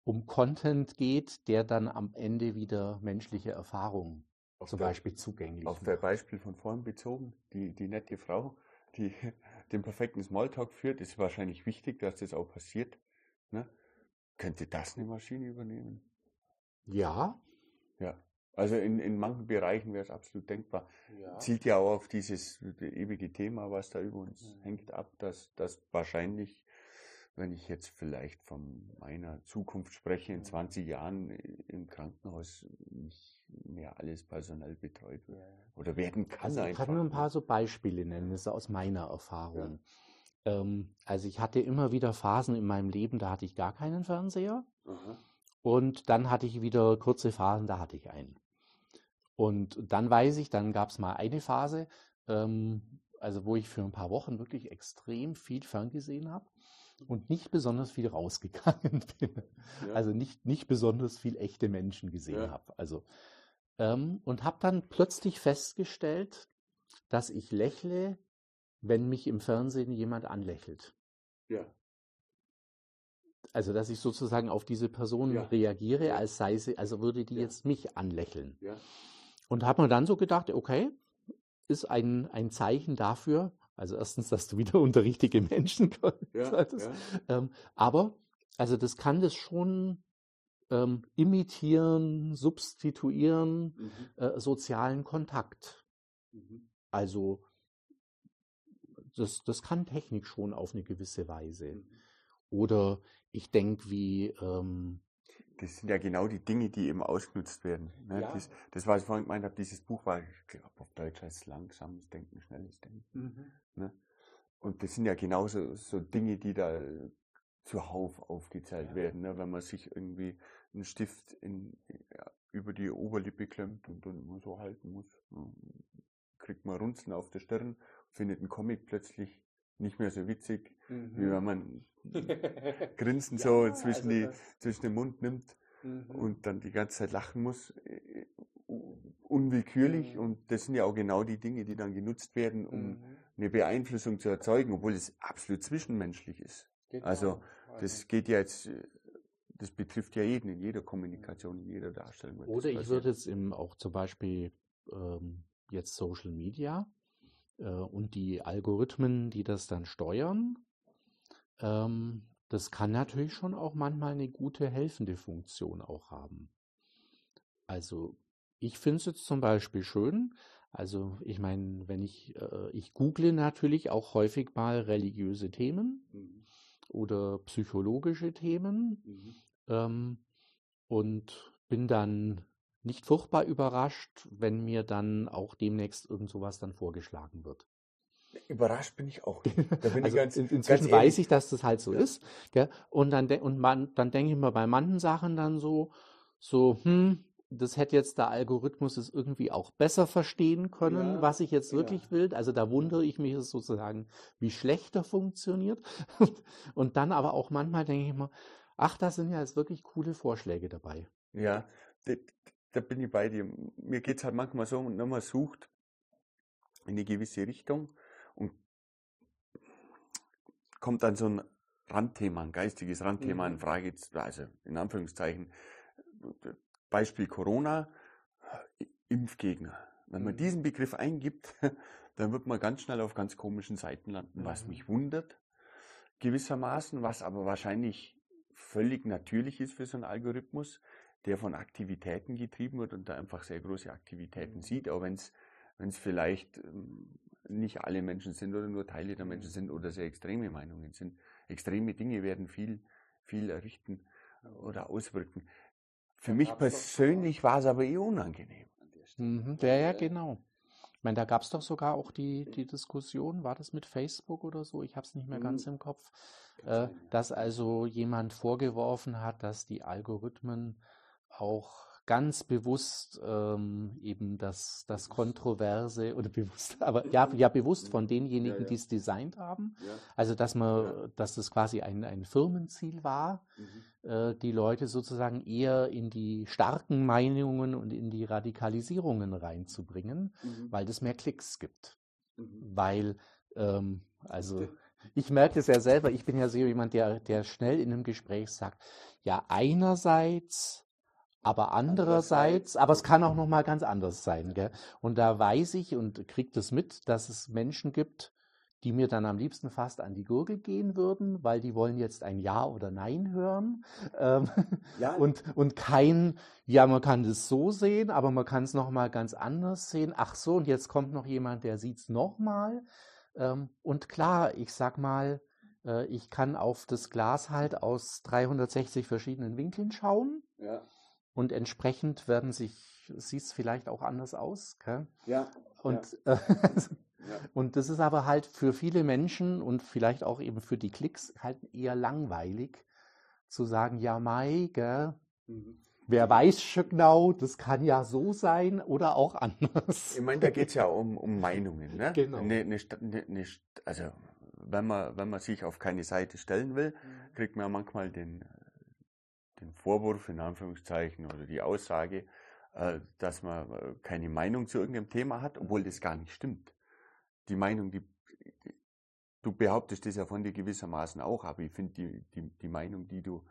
um Content geht, der dann am Ende wieder menschliche Erfahrungen zum der, Beispiel zugänglich Auf das Beispiel von vorhin bezogen, die, die nette Frau, die den perfekten Smalltalk führt, ist wahrscheinlich wichtig, dass das auch passiert. Ne? Könnte das eine Maschine übernehmen? Ja. Ja. Also in, in manchen Bereichen wäre es absolut denkbar. Ja. Zielt ja auch auf dieses ewige Thema, was da über uns mhm. hängt, ab, dass das wahrscheinlich, wenn ich jetzt vielleicht von meiner Zukunft spreche, in 20 mhm. Jahren im Krankenhaus nicht mehr alles personell betreut wird oder werden kann. Also ich kann nur ein paar so Beispiele nennen, das ist aus meiner Erfahrung. Ja. Ähm, also ich hatte immer wieder Phasen in meinem Leben, da hatte ich gar keinen Fernseher. Mhm. Und dann hatte ich wieder kurze Phasen, da hatte ich einen. Und dann weiß ich, dann gab es mal eine Phase, ähm, also wo ich für ein paar Wochen wirklich extrem viel ferngesehen habe und nicht besonders viel rausgegangen bin. Ja. Also nicht, nicht besonders viel echte Menschen gesehen ja. habe. Also, ähm, und habe dann plötzlich festgestellt, dass ich lächle, wenn mich im Fernsehen jemand anlächelt. Ja. Also, dass ich sozusagen auf diese Person ja. reagiere, als sei sie, also würde die jetzt mich anlächeln. Ja. Und habe mir dann so gedacht, okay, ist ein, ein Zeichen dafür, also erstens, dass du wieder unter richtige Menschen kommst. Ja, ja. ähm, aber, also das kann das schon ähm, imitieren, substituieren, mhm. äh, sozialen Kontakt. Mhm. Also das, das kann Technik schon auf eine gewisse Weise. Mhm. Oder ich denke, wie ähm, das sind ja genau die Dinge, die eben ausgenutzt werden. Ne? Ja. Das, das, was ich vorhin gemeint habe, dieses Buch war, ich glaube, auf Deutsch heißt langsames Denken, schnelles Denken. Mhm. Ne? Und das sind ja genauso so Dinge, die da zuhauf aufgezählt ja. werden. Ne? Wenn man sich irgendwie einen Stift in, ja, über die Oberlippe klemmt und dann immer so halten muss, kriegt man Runzeln auf der Stirn, findet einen Comic plötzlich nicht mehr so witzig, mhm. wie wenn man Grinsen ja, so zwischen, also die, zwischen den Mund nimmt mhm. und dann die ganze Zeit lachen muss. Äh, unwillkürlich. Mhm. Und das sind ja auch genau die Dinge, die dann genutzt werden, um mhm. eine Beeinflussung zu erzeugen, obwohl es absolut zwischenmenschlich ist. Genau. Also das geht ja jetzt, das betrifft ja jeden in jeder Kommunikation, in jeder Darstellung. Oder ich würde jetzt im, auch zum Beispiel ähm, jetzt Social Media äh, und die Algorithmen, die das dann steuern, ähm, das kann natürlich schon auch manchmal eine gute helfende Funktion auch haben. Also ich finde es jetzt zum Beispiel schön, also ich meine, wenn ich, äh, ich google natürlich auch häufig mal religiöse Themen mhm. oder psychologische Themen mhm. Ähm, und bin dann nicht furchtbar überrascht, wenn mir dann auch demnächst irgend sowas dann vorgeschlagen wird. Überrascht bin ich auch. Da bin also ich ganz, in, inzwischen ganz weiß ich, dass das halt so ja. ist. Gell? Und dann, und man, dann denke ich mir bei manchen Sachen dann so, so, hm, das hätte jetzt der Algorithmus es irgendwie auch besser verstehen können, ja, was ich jetzt wirklich ja. will. Also da wundere ich mich sozusagen, wie schlechter funktioniert. Und dann aber auch manchmal denke ich mir, ach, da sind ja jetzt wirklich coole Vorschläge dabei. Ja, da, da bin ich bei dir. Mir geht es halt manchmal so, wenn man sucht in eine gewisse Richtung und kommt dann so ein Randthema, ein geistiges Randthema mhm. in Frage, also in Anführungszeichen, Beispiel Corona, Impfgegner. Wenn man mhm. diesen Begriff eingibt, dann wird man ganz schnell auf ganz komischen Seiten landen, was mhm. mich wundert, gewissermaßen, was aber wahrscheinlich völlig natürlich ist für so einen Algorithmus, der von Aktivitäten getrieben wird und da einfach sehr große Aktivitäten mhm. sieht, auch wenn es vielleicht ähm, nicht alle Menschen sind oder nur Teile der Menschen sind oder sehr extreme Meinungen sind. Extreme Dinge werden viel, viel errichten oder auswirken. Für mich persönlich war es aber eh unangenehm. Mhm, ja, ja, genau. Ich meine, da gab es doch sogar auch die, die Diskussion, war das mit Facebook oder so? Ich habe es nicht mehr mhm. ganz im Kopf, äh, dass also jemand vorgeworfen hat, dass die Algorithmen auch ganz bewusst ähm, eben das, das Kontroverse oder bewusst, aber ja, ja bewusst von denjenigen, ja, ja. die es designt haben. Also dass man, dass das quasi ein, ein Firmenziel war, mhm. äh, die Leute sozusagen eher in die starken Meinungen und in die Radikalisierungen reinzubringen, mhm. weil es mehr Klicks gibt. Mhm. Weil, ähm, also ich merke es ja selber, ich bin ja so jemand, der, der schnell in einem Gespräch sagt, ja, einerseits aber andererseits, aber es kann auch noch mal ganz anders sein. Gell? Und da weiß ich und kriege das mit, dass es Menschen gibt, die mir dann am liebsten fast an die Gurgel gehen würden, weil die wollen jetzt ein Ja oder Nein hören. Ähm, ja. und, und kein, ja, man kann das so sehen, aber man kann es noch mal ganz anders sehen. Ach so, und jetzt kommt noch jemand, der sieht es noch mal. Ähm, und klar, ich sag mal, äh, ich kann auf das Glas halt aus 360 verschiedenen Winkeln schauen. Ja. Und entsprechend werden sich, sieht es vielleicht auch anders aus. Gell? Ja. Und, ja. Äh, ja. und das ist aber halt für viele Menschen und vielleicht auch eben für die Klicks halt eher langweilig zu sagen, ja, Mai, gell, mhm. Wer weiß schon genau, das kann ja so sein oder auch anders. Ich meine, da geht es ja um, um Meinungen. Ne? Genau. Ne, ne, ne, also, wenn man, wenn man sich auf keine Seite stellen will, mhm. kriegt man manchmal den, den Vorwurf in Anführungszeichen oder die Aussage, äh, dass man äh, keine Meinung zu irgendeinem Thema hat, obwohl das gar nicht stimmt. Die Meinung, die, du behauptest das ja von dir gewissermaßen auch, aber ich finde die, die, die Meinung, die du,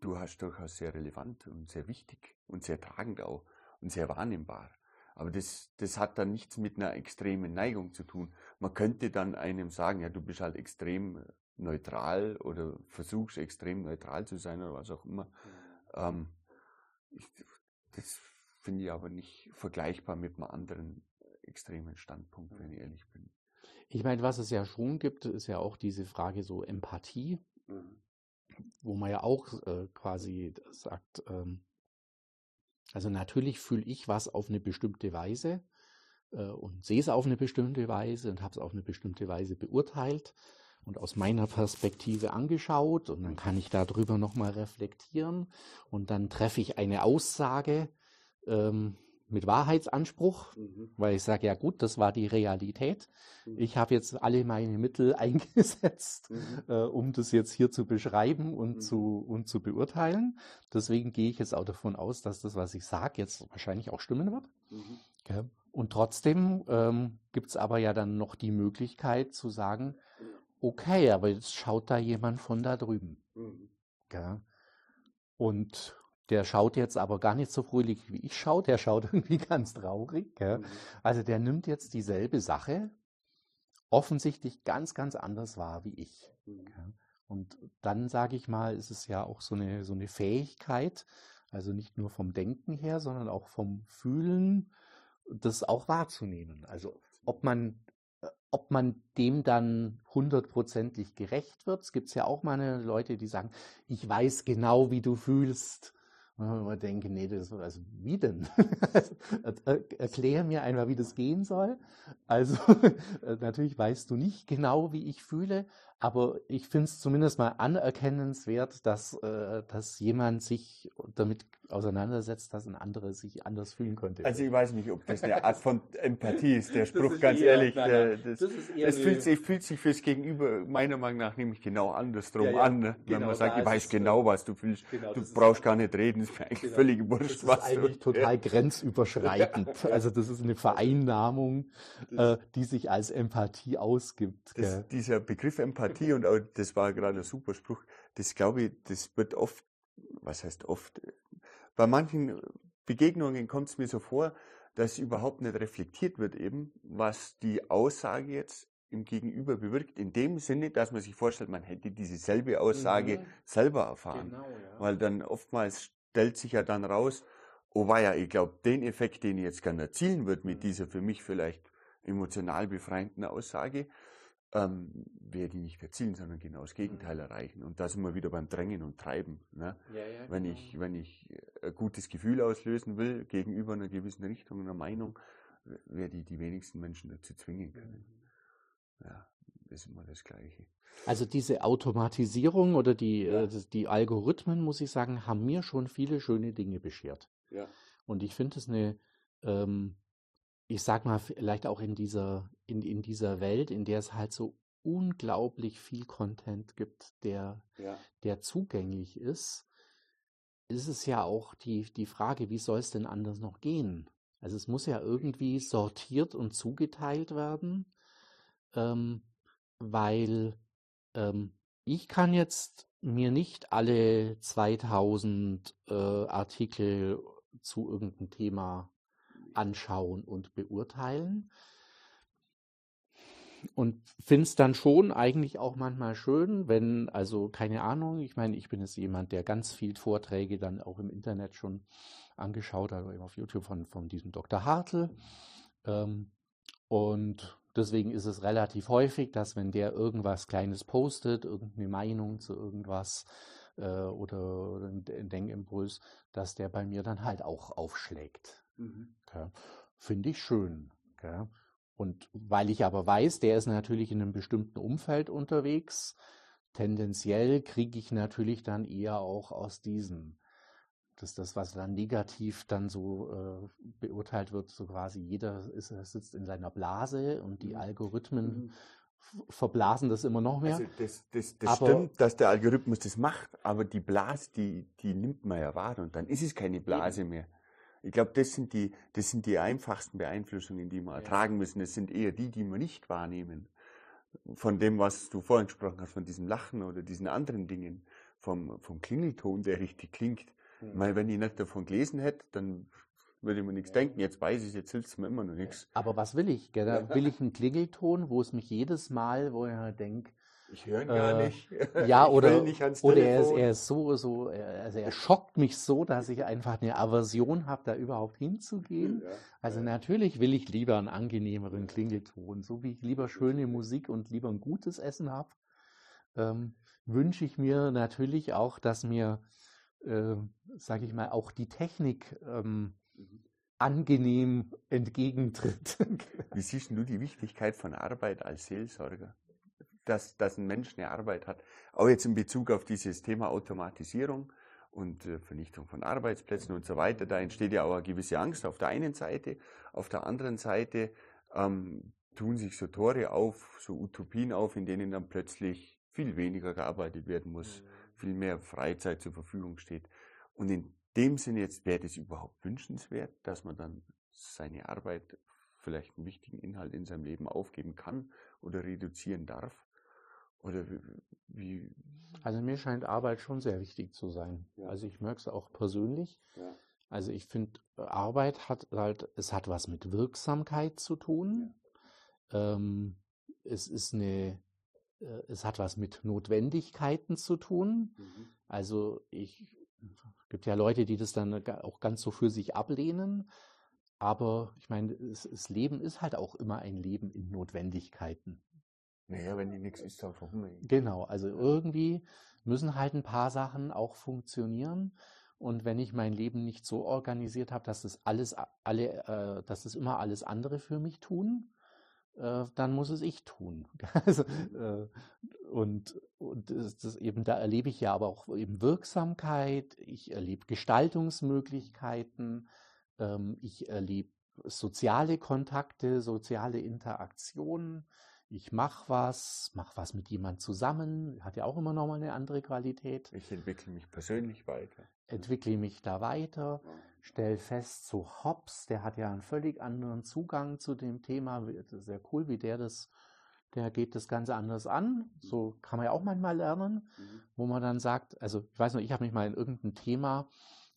du hast, durchaus sehr relevant und sehr wichtig und sehr tragend auch und sehr wahrnehmbar. Aber das, das hat dann nichts mit einer extremen Neigung zu tun. Man könnte dann einem sagen, ja, du bist halt extrem neutral oder versuchst extrem neutral zu sein oder was auch immer. Mhm. Ähm, ich, das finde ich aber nicht vergleichbar mit einem anderen extremen Standpunkt, wenn ich ehrlich bin. Ich meine, was es ja schon gibt, ist ja auch diese Frage so Empathie, mhm. wo man ja auch äh, quasi sagt, ähm, also natürlich fühle ich was auf eine bestimmte Weise äh, und sehe es auf eine bestimmte Weise und habe es auf eine bestimmte Weise beurteilt und aus meiner Perspektive angeschaut und dann kann ich darüber nochmal reflektieren und dann treffe ich eine Aussage ähm, mit Wahrheitsanspruch, mhm. weil ich sage, ja gut, das war die Realität. Mhm. Ich habe jetzt alle meine Mittel eingesetzt, mhm. äh, um das jetzt hier zu beschreiben und, mhm. zu, und zu beurteilen. Deswegen gehe ich jetzt auch davon aus, dass das, was ich sage, jetzt wahrscheinlich auch stimmen wird. Okay. Mhm. Und trotzdem ähm, gibt es aber ja dann noch die Möglichkeit zu sagen, okay, aber jetzt schaut da jemand von da drüben. Mhm. Ja. Und der schaut jetzt aber gar nicht so fröhlich wie ich schaue, der schaut irgendwie ganz traurig. Mhm. Also der nimmt jetzt dieselbe Sache offensichtlich ganz, ganz anders wahr wie ich. Mhm. Und dann sage ich mal, ist es ja auch so eine, so eine Fähigkeit, also nicht nur vom Denken her, sondern auch vom Fühlen, das auch wahrzunehmen. Also ob man ob man dem dann hundertprozentig gerecht wird. Es gibt ja auch mal Leute, die sagen, ich weiß genau, wie du fühlst. Und man denkt, nee, das, also wie denn? Erklär mir einfach, wie das gehen soll. Also natürlich weißt du nicht genau, wie ich fühle, aber ich finde es zumindest mal anerkennenswert, dass, äh, dass jemand sich damit auseinandersetzt, dass ein anderer sich anders fühlen könnte. Also ich weiß nicht, ob das eine Art von Empathie ist, der Spruch, ist ganz eher, ehrlich. Nein, nein, das, das es fühlt sich, fühlt sich fürs Gegenüber meiner Meinung nach nämlich genau andersrum ja, ja, an. Ne? Genau, Wenn man sagt, ich weiß genau, was du fühlst, genau, du brauchst gar nicht reden, ist mir eigentlich genau, völlig wurscht, was Das ist eigentlich du, total ja. grenzüberschreitend. Also das ist eine Vereinnahmung, äh, die sich als Empathie ausgibt. Das, dieser Begriff Empathie, und auch, das war gerade ein super Spruch, das glaube ich, das wird oft, was heißt oft, bei manchen Begegnungen kommt es mir so vor, dass überhaupt nicht reflektiert wird eben, was die Aussage jetzt im Gegenüber bewirkt, in dem Sinne, dass man sich vorstellt, man hätte dieselbe Aussage mhm. selber erfahren. Genau, ja. Weil dann oftmals stellt sich ja dann raus, oh war ja, ich glaube, den Effekt, den ich jetzt gerne erzielen würde mit mhm. dieser für mich vielleicht emotional befreienden Aussage, ähm, werde ich nicht erzielen, sondern genau das Gegenteil mhm. erreichen. Und da sind wir wieder beim Drängen und Treiben. Ne? Ja, ja, wenn, genau. ich, wenn ich ein gutes Gefühl auslösen will gegenüber einer gewissen Richtung, einer Meinung, werde ich die wenigsten Menschen dazu zwingen können. Mhm. Ja, das ist immer das Gleiche. Also diese Automatisierung oder die, ja. äh, die Algorithmen, muss ich sagen, haben mir schon viele schöne Dinge beschert. Ja. Und ich finde es eine, ähm, ich sag mal, vielleicht auch in dieser, in, in dieser Welt, in der es halt so unglaublich viel Content gibt, der, ja. der zugänglich ist, ist es ja auch die, die Frage, wie soll es denn anders noch gehen? Also es muss ja irgendwie sortiert und zugeteilt werden, ähm, weil ähm, ich kann jetzt mir nicht alle 2000 äh, Artikel zu irgendeinem Thema anschauen und beurteilen. Und finde es dann schon eigentlich auch manchmal schön, wenn, also keine Ahnung, ich meine, ich bin jetzt jemand, der ganz viel Vorträge dann auch im Internet schon angeschaut hat, oder eben auf YouTube von, von diesem Dr. Hartl. Ähm, und deswegen ist es relativ häufig, dass wenn der irgendwas Kleines postet, irgendeine Meinung zu irgendwas äh, oder ein Denkimpuls, dass der bei mir dann halt auch aufschlägt. Mhm. Okay. Finde ich schön. Okay. Und weil ich aber weiß, der ist natürlich in einem bestimmten Umfeld unterwegs, tendenziell kriege ich natürlich dann eher auch aus diesem dass das, was dann negativ dann so äh, beurteilt wird, so quasi jeder ist, sitzt in seiner Blase und die mhm. Algorithmen mhm. verblasen das immer noch mehr. Also das, das, das stimmt, dass der Algorithmus das macht, aber die Blase, die, die nimmt man ja wahr und dann ist es keine Blase mehr. Ich glaube, das sind die, das sind die einfachsten Beeinflussungen, die wir ja. ertragen müssen. Das sind eher die, die wir nicht wahrnehmen. Von dem, was du vorhin gesprochen hast, von diesem Lachen oder diesen anderen Dingen, vom, vom Klingelton, der richtig klingt. Mhm. Weil wenn ich nicht davon gelesen hätte, dann würde ich mir nichts ja. denken. Jetzt weiß ich, jetzt hilft es mir immer noch nichts. Aber was will ich? Gell? Will ich einen Klingelton, wo es mich jedes Mal, wo ich denke, ich höre ihn äh, gar nicht. Ja, oder, oder er ist, er ist so, so, also er schockt mich so, dass ich einfach eine Aversion habe, da überhaupt hinzugehen. Ja, also ja. natürlich will ich lieber einen angenehmeren Klingelton, so wie ich lieber schöne Musik und lieber ein gutes Essen habe. Ähm, wünsche ich mir natürlich auch, dass mir äh, sage ich mal, auch die Technik ähm, mhm. angenehm entgegentritt. Wie siehst du die Wichtigkeit von Arbeit als Seelsorger? Dass, dass ein Mensch eine Arbeit hat, auch jetzt in Bezug auf dieses Thema Automatisierung und äh, Vernichtung von Arbeitsplätzen und so weiter, da entsteht ja auch eine gewisse Angst auf der einen Seite, auf der anderen Seite ähm, tun sich so Tore auf, so Utopien auf, in denen dann plötzlich viel weniger gearbeitet werden muss. Mhm viel mehr Freizeit zur Verfügung steht. Und in dem Sinne jetzt wäre das überhaupt wünschenswert, dass man dann seine Arbeit vielleicht einen wichtigen Inhalt in seinem Leben aufgeben kann oder reduzieren darf? Oder wie? Also mir scheint Arbeit schon sehr wichtig zu sein. Ja. Also ich merke es auch persönlich. Ja. Also ich finde, Arbeit hat halt, es hat was mit Wirksamkeit zu tun. Ja. Ähm, es ist eine äh, es hat was mit Notwendigkeiten zu tun. Mhm. Also ich gibt ja Leute, die das dann auch ganz so für sich ablehnen. Aber ich meine, das Leben ist halt auch immer ein Leben in Notwendigkeiten. Naja, wenn die nichts ist, dann verhungern. Genau, also irgendwie müssen halt ein paar Sachen auch funktionieren. Und wenn ich mein Leben nicht so organisiert habe, dass das alles, alle, äh, dass das immer alles andere für mich tun, äh, dann muss es ich tun. also, äh, und und das, das, eben, da erlebe ich ja aber auch eben Wirksamkeit, ich erlebe Gestaltungsmöglichkeiten, ähm, ich erlebe soziale Kontakte, soziale Interaktionen. Ich mache was, mache was mit jemand zusammen, hat ja auch immer noch mal eine andere Qualität. Ich entwickle mich persönlich weiter. Entwickle mich da weiter stell fest, so Hobbes, der hat ja einen völlig anderen Zugang zu dem Thema. Sehr cool, wie der das, der geht das Ganze anders an. So kann man ja auch manchmal lernen, mhm. wo man dann sagt, also ich weiß noch, ich habe mich mal in irgendein Thema,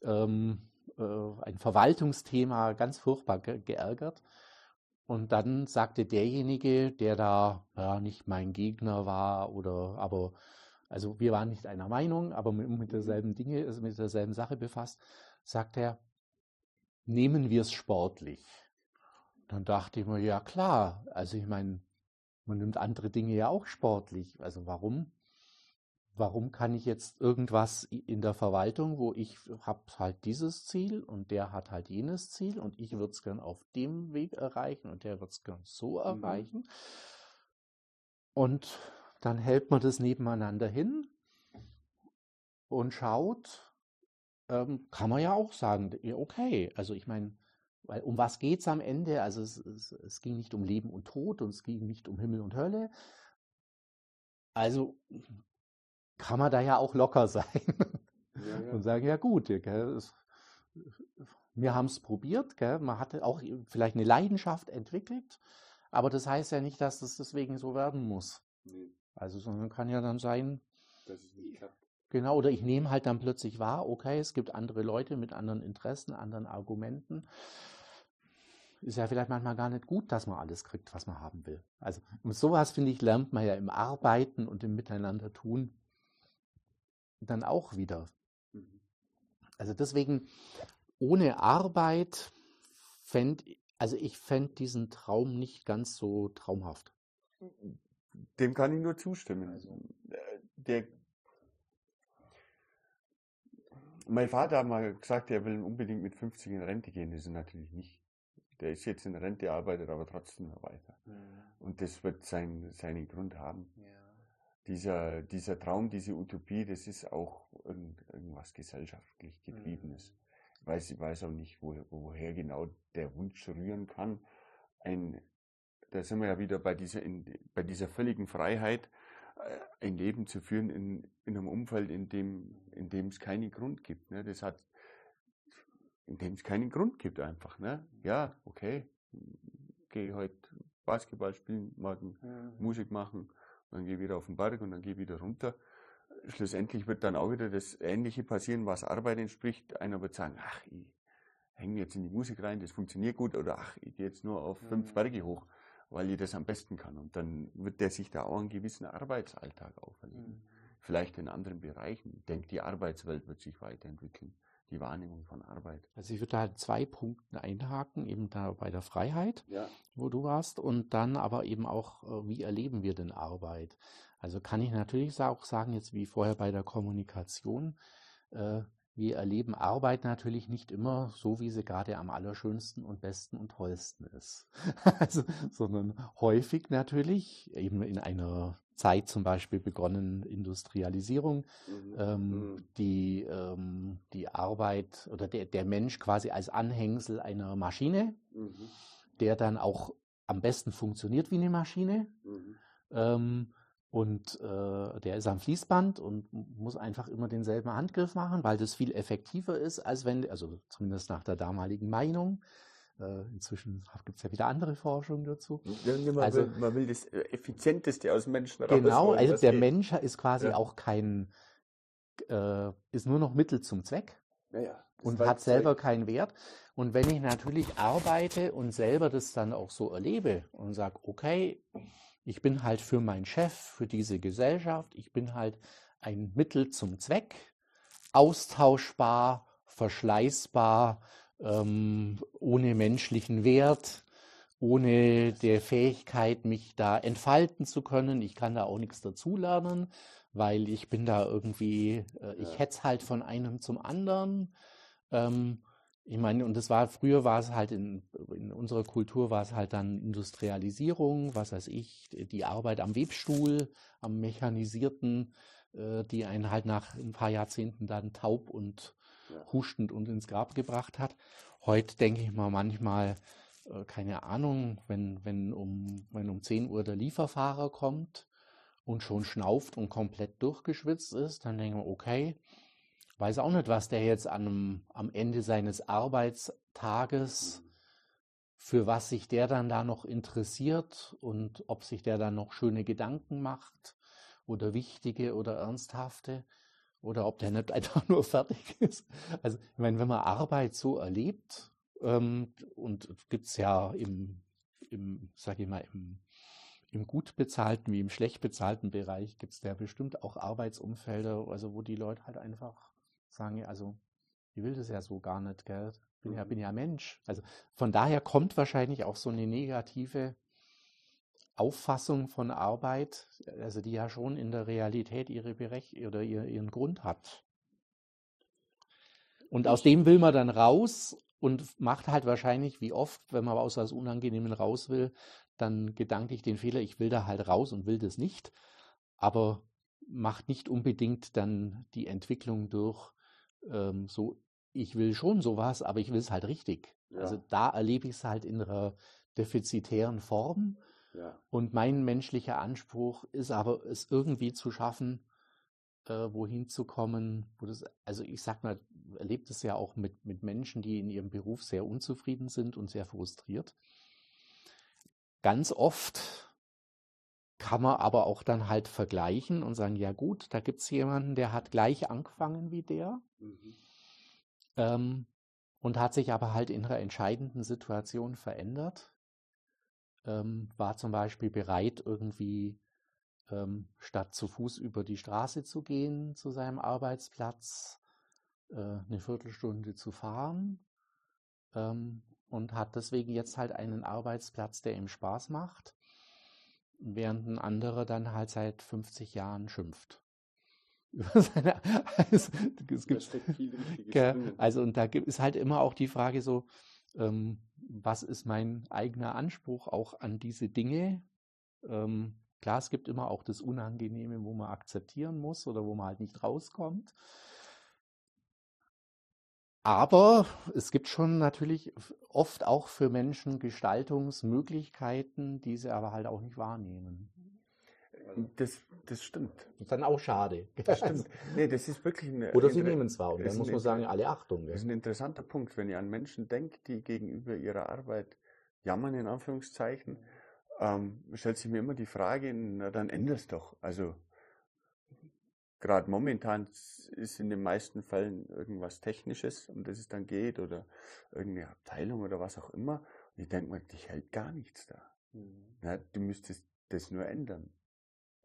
ähm, äh, ein Verwaltungsthema ganz furchtbar ge geärgert. Und dann sagte derjenige, der da ja, nicht mein Gegner war oder aber also wir waren nicht einer Meinung, aber mit, mit derselben Dinge, also mit derselben Sache befasst, sagt er, nehmen wir es sportlich. Dann dachte ich mir, ja klar, also ich meine, man nimmt andere Dinge ja auch sportlich. Also warum? Warum kann ich jetzt irgendwas in der Verwaltung, wo ich habe halt dieses Ziel und der hat halt jenes Ziel und ich würde es gern auf dem Weg erreichen und der wird es gern so mhm. erreichen. Und dann hält man das nebeneinander hin und schaut, ähm, kann man ja auch sagen, okay, also ich meine, weil um was geht es am Ende? Also es, es, es ging nicht um Leben und Tod und es ging nicht um Himmel und Hölle. Also kann man da ja auch locker sein ja, ja. und sagen, ja gut, gell, es, wir haben es probiert, gell, man hatte auch vielleicht eine Leidenschaft entwickelt, aber das heißt ja nicht, dass das deswegen so werden muss. Nee. Also, sondern kann ja dann sein, dass es nicht klappt. Genau, oder ich nehme halt dann plötzlich wahr, okay, es gibt andere Leute mit anderen Interessen, anderen Argumenten. Ist ja vielleicht manchmal gar nicht gut, dass man alles kriegt, was man haben will. Also, und sowas, finde ich, lernt man ja im Arbeiten und im Miteinander tun dann auch wieder. Mhm. Also deswegen, ohne Arbeit fände, also ich fände diesen Traum nicht ganz so traumhaft. Dem kann ich nur zustimmen. Also, äh, der, mein Vater hat mal gesagt, er will unbedingt mit 50 in Rente gehen. Das ist natürlich nicht. Der ist jetzt in Rente, arbeitet aber trotzdem noch weiter. Ja. Und das wird sein, seinen Grund haben. Ja. Dieser, dieser Traum, diese Utopie, das ist auch irgendwas gesellschaftlich getriebenes. Mhm weiß, ich weiß auch nicht, wo, woher genau der Wunsch rühren kann. Ein, da sind wir ja wieder bei dieser, in, bei dieser völligen Freiheit, äh, ein Leben zu führen in, in einem Umfeld, in dem, in dem es keinen Grund gibt. Ne? Das hat, in dem es keinen Grund gibt einfach. Ne? Ja, okay, gehe heute Basketball spielen, morgen mhm. Musik machen, dann gehe wieder auf den Berg und dann gehe wieder runter schlussendlich wird dann auch wieder das Ähnliche passieren, was Arbeit entspricht. Einer wird sagen, ach, ich hänge jetzt in die Musik rein, das funktioniert gut, oder ach, ich gehe jetzt nur auf fünf mhm. Berge hoch, weil ich das am besten kann. Und dann wird der sich da auch einen gewissen Arbeitsalltag auferlegen. Mhm. Vielleicht in anderen Bereichen. Ich denke, die Arbeitswelt wird sich weiterentwickeln die Wahrnehmung von Arbeit. Also ich würde da zwei Punkte einhaken, eben da bei der Freiheit, ja. wo du warst, und dann aber eben auch, äh, wie erleben wir denn Arbeit? Also kann ich natürlich auch sagen, jetzt wie vorher bei der Kommunikation, äh, wir erleben Arbeit natürlich nicht immer so, wie sie gerade am allerschönsten und besten und tollsten ist, also, sondern häufig natürlich eben in einer Zeit zum Beispiel begonnen Industrialisierung, mhm. Ähm, mhm. die, ähm, die Arbeit oder der, der Mensch quasi als Anhängsel einer Maschine, mhm. der dann auch am besten funktioniert wie eine Maschine. Mhm. Ähm, und äh, der ist am Fließband und muss einfach immer denselben Handgriff machen, weil das viel effektiver ist, als wenn, also zumindest nach der damaligen Meinung. Äh, inzwischen gibt es ja wieder andere Forschung dazu. Man, also, will, man will das äh, Effizienteste aus Menschen raus. Genau, also der. Mensch ist quasi ja. auch kein, äh, ist nur noch Mittel zum Zweck. Ja, und hat selber keinen Wert. Und wenn ich natürlich arbeite und selber das dann auch so erlebe und sage, okay, ich bin halt für meinen Chef, für diese Gesellschaft, ich bin halt ein Mittel zum Zweck, austauschbar, verschleißbar, ähm, ohne menschlichen Wert, ohne der Fähigkeit, mich da entfalten zu können. Ich kann da auch nichts dazulernen, weil ich bin da irgendwie, äh, ich hetz halt von einem zum anderen. Ähm, ich meine, und das war, früher war es halt in, in unserer Kultur war es halt dann Industrialisierung, was weiß ich, die Arbeit am Webstuhl, am mechanisierten, äh, die einen halt nach ein paar Jahrzehnten dann taub und ja. hustend und ins Grab gebracht hat. Heute denke ich mal manchmal, äh, keine Ahnung, wenn, wenn um, wenn um 10 Uhr der Lieferfahrer kommt und schon schnauft und komplett durchgeschwitzt ist, dann denke ich, okay, weiß auch nicht, was der jetzt am, am Ende seines Arbeitstages, für was sich der dann da noch interessiert und ob sich der dann noch schöne Gedanken macht oder wichtige oder ernsthafte oder ob der nicht einfach nur fertig ist. Also, ich meine, wenn man Arbeit so erlebt, ähm, und gibt es ja im, im, sag ich mal, im, im gut bezahlten wie im schlecht bezahlten Bereich gibt es ja bestimmt auch Arbeitsumfelder, also wo die Leute halt einfach sagen, also ich will das ja so gar nicht, gell? Bin ja, bin mhm. ja Mensch. Also von daher kommt wahrscheinlich auch so eine negative Auffassung von Arbeit, also die ja schon in der Realität ihre Berech oder ihren Grund hat. Und aus dem will man dann raus und macht halt wahrscheinlich, wie oft, wenn man aus was Unangenehmen raus will, dann gedanklich den Fehler, ich will da halt raus und will das nicht, aber macht nicht unbedingt dann die Entwicklung durch, ähm, so, ich will schon sowas, aber ich will es halt richtig. Ja. Also da erlebe ich es halt in einer defizitären Form. Ja. Und mein menschlicher Anspruch ist aber, es irgendwie zu schaffen, äh, wohin zu kommen, wo das, also ich sag mal, erlebt es ja auch mit, mit Menschen, die in ihrem Beruf sehr unzufrieden sind und sehr frustriert. Ganz oft kann man aber auch dann halt vergleichen und sagen, ja gut, da gibt es jemanden, der hat gleich angefangen wie der mhm. ähm, und hat sich aber halt in einer entscheidenden Situation verändert. Ähm, war zum Beispiel bereit, irgendwie ähm, statt zu Fuß über die Straße zu gehen zu seinem Arbeitsplatz, äh, eine Viertelstunde zu fahren ähm, und hat deswegen jetzt halt einen Arbeitsplatz, der ihm Spaß macht während ein anderer dann halt seit 50 Jahren schimpft. Über seine, also, es gibt, also und da gibt es halt immer auch die Frage so, ähm, was ist mein eigener Anspruch auch an diese Dinge? Ähm, klar, es gibt immer auch das Unangenehme, wo man akzeptieren muss oder wo man halt nicht rauskommt. Aber es gibt schon natürlich oft auch für Menschen Gestaltungsmöglichkeiten, die sie aber halt auch nicht wahrnehmen. Das, das stimmt. Das ist dann auch schade. Das stimmt. Nee, das ist wirklich eine, Oder sie nehmen es wahr und dann muss man sagen, alle Achtung. Das ist ein interessanter Punkt, wenn ihr an Menschen denkt, die gegenüber ihrer Arbeit jammern, in Anführungszeichen, ähm, stellt sich mir immer die Frage, na, dann ändert es doch. Also gerade momentan ist in den meisten Fällen irgendwas Technisches, um das es dann geht, oder irgendeine Abteilung oder was auch immer. Und ich denke mir, dich hält gar nichts da. Mhm. Ja, du müsstest das nur ändern.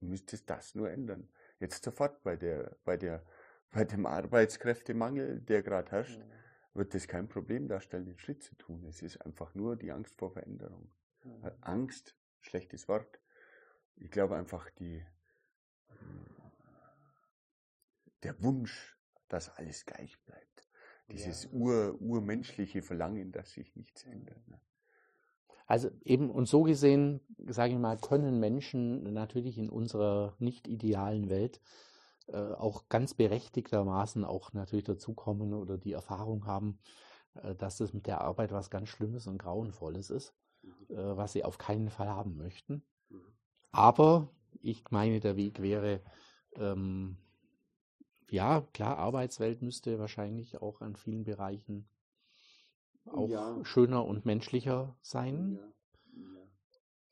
Du müsstest das nur ändern. Jetzt sofort bei der, bei der, bei dem Arbeitskräftemangel, der gerade herrscht, mhm. wird das kein Problem darstellen, den Schritt zu tun. Es ist einfach nur die Angst vor Veränderung. Mhm. Angst, schlechtes Wort. Ich glaube einfach, die, der Wunsch, dass alles gleich bleibt. Dieses ja. ur, urmenschliche Verlangen, dass sich nichts ändert. Ne? Also eben, und so gesehen, sage ich mal, können Menschen natürlich in unserer nicht idealen Welt äh, auch ganz berechtigtermaßen auch natürlich dazukommen oder die Erfahrung haben, äh, dass das mit der Arbeit was ganz Schlimmes und Grauenvolles ist, mhm. äh, was sie auf keinen Fall haben möchten. Mhm. Aber ich meine, der Weg wäre, ähm, ja, klar, Arbeitswelt müsste wahrscheinlich auch an vielen Bereichen auch ja. schöner und menschlicher sein. Ja. Ja.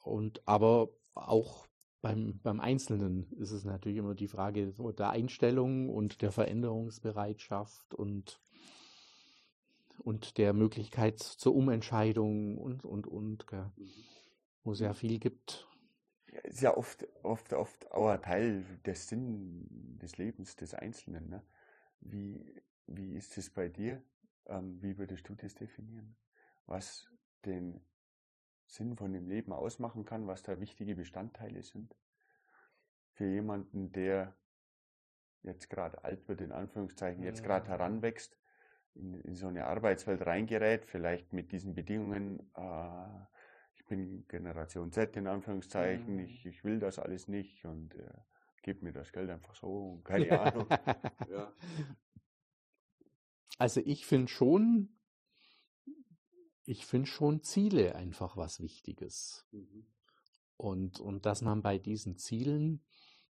Und aber auch beim, beim Einzelnen ist es natürlich immer die Frage der Einstellung und der Veränderungsbereitschaft und, und der Möglichkeit zur Umentscheidung und, und, und, gell, mhm. wo es ja viel gibt ist ja oft, oft, oft auch ein Teil des Sinn des Lebens des Einzelnen. Ne? Wie, wie ist es bei dir? Ähm, wie würdest du das definieren? Was den Sinn von dem Leben ausmachen kann, was da wichtige Bestandteile sind? Für jemanden, der jetzt gerade alt wird, in Anführungszeichen, jetzt gerade heranwächst, in, in, so eine Arbeitswelt reingerät, vielleicht mit diesen Bedingungen äh, ich bin Generation Z in Anführungszeichen, mhm. ich, ich will das alles nicht und äh, gib mir das Geld einfach so, keine Ahnung. ja. Also ich finde schon, ich finde schon Ziele einfach was Wichtiges. Mhm. Und, und dass man bei diesen Zielen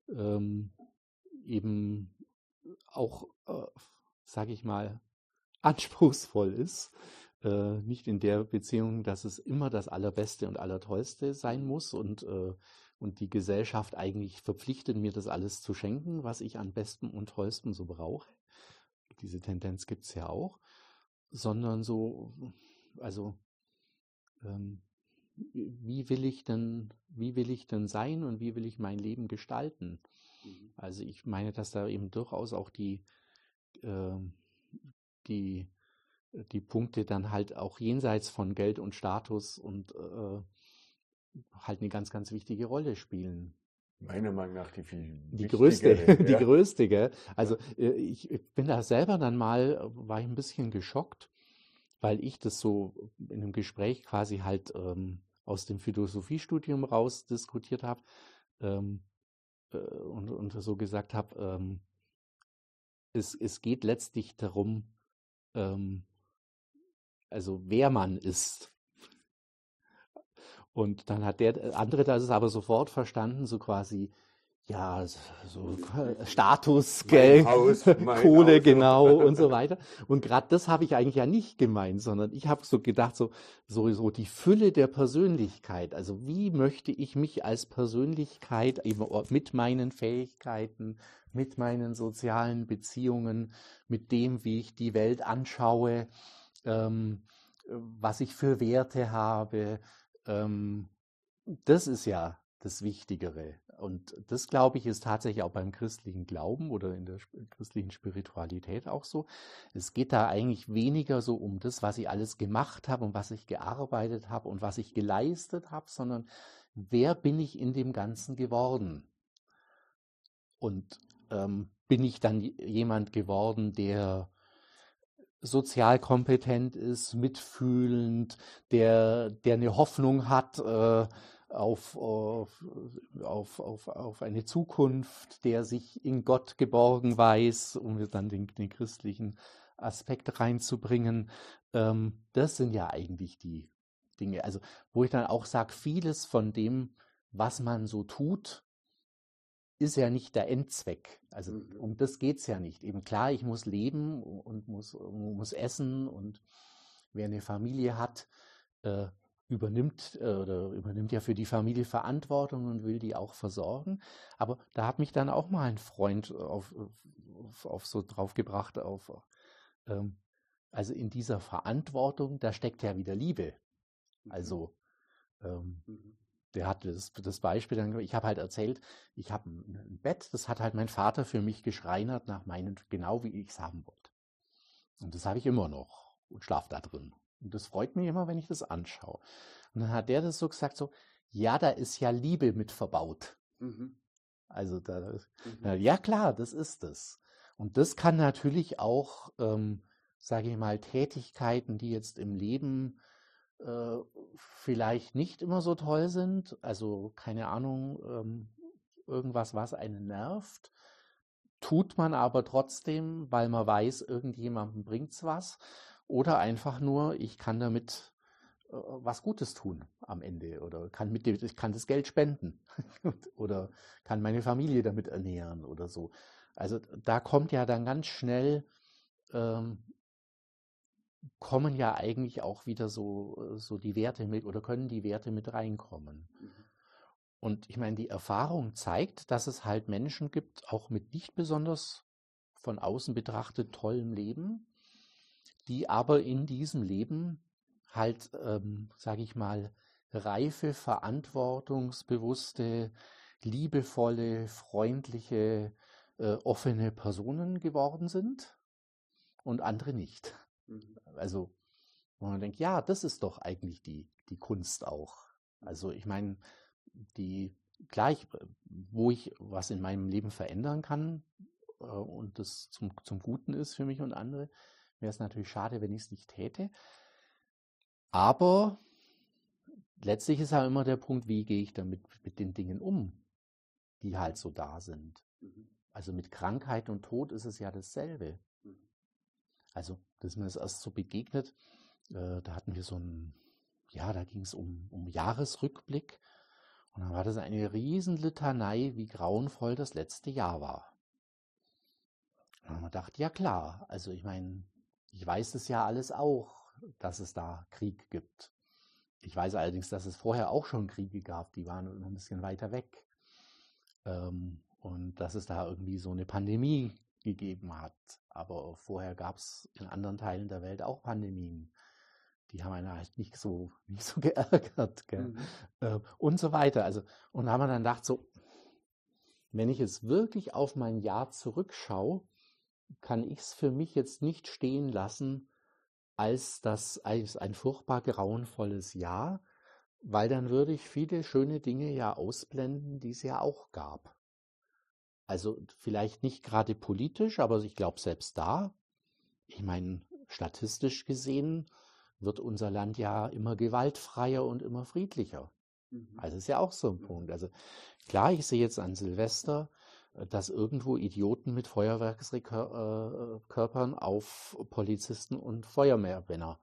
ähm, eben auch, äh, sage ich mal, anspruchsvoll ist äh, nicht in der Beziehung, dass es immer das Allerbeste und Allertollste sein muss und, äh, und die Gesellschaft eigentlich verpflichtet, mir das alles zu schenken, was ich an Bestem und Tollstem so brauche. Diese Tendenz gibt es ja auch. Sondern so, also, ähm, wie will ich denn, wie will ich denn sein und wie will ich mein Leben gestalten? Mhm. Also ich meine, dass da eben durchaus auch die, äh, die die Punkte dann halt auch jenseits von Geld und Status und äh, halt eine ganz, ganz wichtige Rolle spielen. Meiner Meinung nach die viel die größte, ja. die größte, gell? Also äh, ich bin da selber dann mal, war ich ein bisschen geschockt, weil ich das so in einem Gespräch quasi halt ähm, aus dem Philosophiestudium raus diskutiert habe ähm, äh, und, und so gesagt habe, ähm, es, es geht letztlich darum, ähm, also wer man ist. Und dann hat der andere das aber sofort verstanden, so quasi, ja, so Status, Geld, Kohle, Haus. genau und so weiter. Und gerade das habe ich eigentlich ja nicht gemeint, sondern ich habe so gedacht, so, so, so die Fülle der Persönlichkeit. Also wie möchte ich mich als Persönlichkeit eben mit meinen Fähigkeiten, mit meinen sozialen Beziehungen, mit dem, wie ich die Welt anschaue, ähm, was ich für Werte habe, ähm, das ist ja das Wichtigere. Und das, glaube ich, ist tatsächlich auch beim christlichen Glauben oder in der christlichen Spiritualität auch so. Es geht da eigentlich weniger so um das, was ich alles gemacht habe und was ich gearbeitet habe und was ich geleistet habe, sondern wer bin ich in dem Ganzen geworden? Und ähm, bin ich dann jemand geworden, der sozial kompetent ist, mitfühlend, der, der eine Hoffnung hat äh, auf, auf, auf, auf, eine Zukunft, der sich in Gott geborgen weiß, um dann den, den christlichen Aspekt reinzubringen. Ähm, das sind ja eigentlich die Dinge. Also, wo ich dann auch sage, vieles von dem, was man so tut, ist ja nicht der Endzweck. Also mhm. um das geht es ja nicht. Eben klar, ich muss leben und muss, muss essen und wer eine Familie hat, äh, übernimmt äh, oder übernimmt ja für die Familie Verantwortung und will die auch versorgen. Aber da hat mich dann auch mal ein Freund auf, auf, auf so drauf gebracht, auf ähm, also in dieser Verantwortung, da steckt ja wieder Liebe. Mhm. Also ähm, mhm der hatte das, das Beispiel dann, ich habe halt erzählt, ich habe ein, ein, Bett, das hat halt mein Vater für mich geschreinert nach meinen, genau wie ich es haben wollte. Und das habe ich immer noch und schlafe da drin. Und das freut mich immer, wenn ich das anschaue. Und dann hat der das so gesagt, so, ja, da ist ja Liebe mit verbaut. Mhm. Also da, mhm. ja klar, das ist es. Und das kann natürlich auch, ähm, sage ich mal, Tätigkeiten, die jetzt im Leben äh, vielleicht nicht immer so toll sind. Also keine Ahnung, ähm, irgendwas, was einen nervt. Tut man aber trotzdem, weil man weiß, irgendjemandem bringt's was. Oder einfach nur, ich kann damit äh, was Gutes tun am Ende oder kann mit dem, ich kann das Geld spenden oder kann meine Familie damit ernähren oder so. Also da kommt ja dann ganz schnell ähm, kommen ja eigentlich auch wieder so, äh, so die Werte mit oder können die Werte mit reinkommen. Mhm. Und ich meine, die Erfahrung zeigt, dass es halt Menschen gibt, auch mit nicht besonders von außen betrachtet tollem Leben, die aber in diesem Leben halt, ähm, sage ich mal, reife, verantwortungsbewusste, liebevolle, freundliche, äh, offene Personen geworden sind und andere nicht. Mhm. Also, wo man denkt, ja, das ist doch eigentlich die, die Kunst auch. Also, ich meine, die, gleich, wo ich was in meinem Leben verändern kann äh, und das zum, zum Guten ist für mich und andere, wäre es natürlich schade, wenn ich es nicht täte. Aber letztlich ist ja immer der Punkt, wie gehe ich damit mit den Dingen um, die halt so da sind. Mhm. Also mit Krankheit und Tod ist es ja dasselbe. Also, das ist mir das erst so begegnet. Äh, da hatten wir so ein, ja, da ging es um, um Jahresrückblick. Und dann war das eine Riesenlitanei, wie grauenvoll das letzte Jahr war. Und dann haben wir gedacht, ja klar, also ich meine, ich weiß es ja alles auch, dass es da Krieg gibt. Ich weiß allerdings, dass es vorher auch schon Kriege gab, die waren noch ein bisschen weiter weg. Ähm, und dass es da irgendwie so eine Pandemie gegeben hat. Aber vorher gab es in anderen Teilen der Welt auch Pandemien. Die haben einen halt nicht so, nicht so geärgert. Mhm. Äh, und so weiter. Also, und da haben wir dann gedacht, so, wenn ich jetzt wirklich auf mein Jahr zurückschaue, kann ich es für mich jetzt nicht stehen lassen als das als ein furchtbar grauenvolles Jahr, weil dann würde ich viele schöne Dinge ja ausblenden, die es ja auch gab. Also vielleicht nicht gerade politisch, aber ich glaube selbst da, ich meine, statistisch gesehen wird unser Land ja immer gewaltfreier und immer friedlicher. Mhm. Also ist ja auch so ein Punkt. Also klar, ich sehe jetzt an Silvester, dass irgendwo Idioten mit Feuerwerkskörpern auf Polizisten und Feuerwehrmänner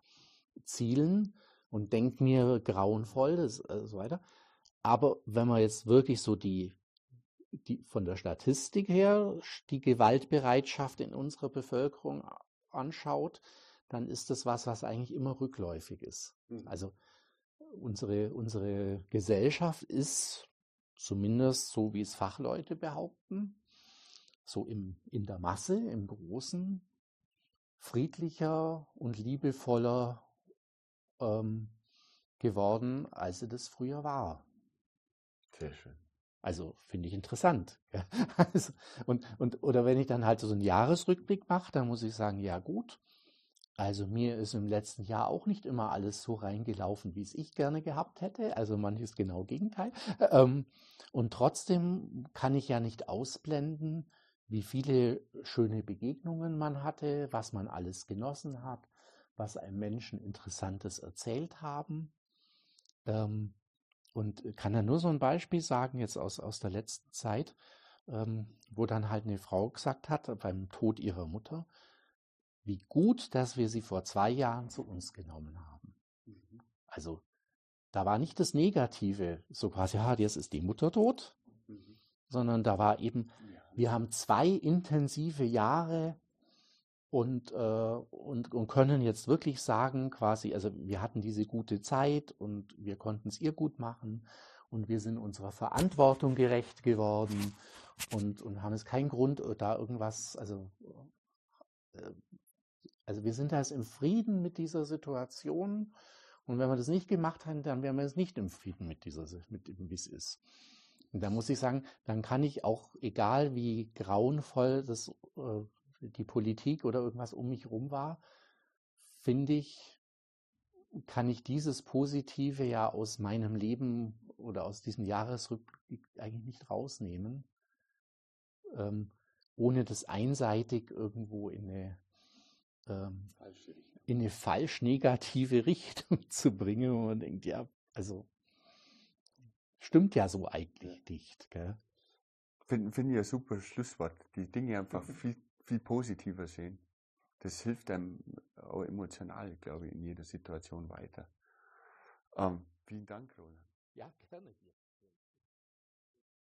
zielen und denkt mir grauenvoll, das, äh, so weiter. Aber wenn man jetzt wirklich so die, die von der Statistik her die Gewaltbereitschaft in unserer Bevölkerung anschaut, dann ist das was, was eigentlich immer rückläufig ist. Mhm. Also unsere, unsere Gesellschaft ist zumindest so, wie es Fachleute behaupten, so im, in der Masse, im Großen, friedlicher und liebevoller ähm, geworden, als sie das früher war. Sehr schön. Also finde ich interessant. Ja. Also, und, und, oder wenn ich dann halt so einen Jahresrückblick mache, dann muss ich sagen, ja gut, also mir ist im letzten Jahr auch nicht immer alles so reingelaufen, wie es ich gerne gehabt hätte. Also manches genau Gegenteil. Ähm, und trotzdem kann ich ja nicht ausblenden, wie viele schöne Begegnungen man hatte, was man alles genossen hat, was einem Menschen Interessantes erzählt haben. Ähm, und kann da nur so ein Beispiel sagen, jetzt aus, aus der letzten Zeit, ähm, wo dann halt eine Frau gesagt hat, beim Tod ihrer Mutter, wie gut, dass wir sie vor zwei Jahren zu uns genommen haben. Mhm. Also da war nicht das Negative, so quasi, ja, jetzt ist die Mutter tot, mhm. sondern da war eben, wir haben zwei intensive Jahre und, äh, und, und können jetzt wirklich sagen, quasi, also wir hatten diese gute Zeit und wir konnten es ihr gut machen und wir sind unserer Verantwortung gerecht geworden und, und haben es keinen Grund, äh, da irgendwas, also, äh, also wir sind da jetzt im Frieden mit dieser Situation und wenn wir das nicht gemacht hätten, dann wären wir jetzt nicht im Frieden mit dieser, mit dem, wie es ist. Und da muss ich sagen, dann kann ich auch, egal wie grauenvoll das äh, die Politik oder irgendwas um mich herum war, finde ich, kann ich dieses Positive ja aus meinem Leben oder aus diesem Jahresrückblick eigentlich nicht rausnehmen, ähm, ohne das einseitig irgendwo in eine, ähm, in eine falsch negative Richtung zu bringen, wo man denkt, ja, also stimmt ja so eigentlich nicht. Finde find ich ein super Schlusswort. Die Dinge einfach viel viel positiver sehen. Das hilft einem auch emotional, glaube ich, in jeder Situation weiter. Ähm, vielen Dank, Roland. Ja, gerne.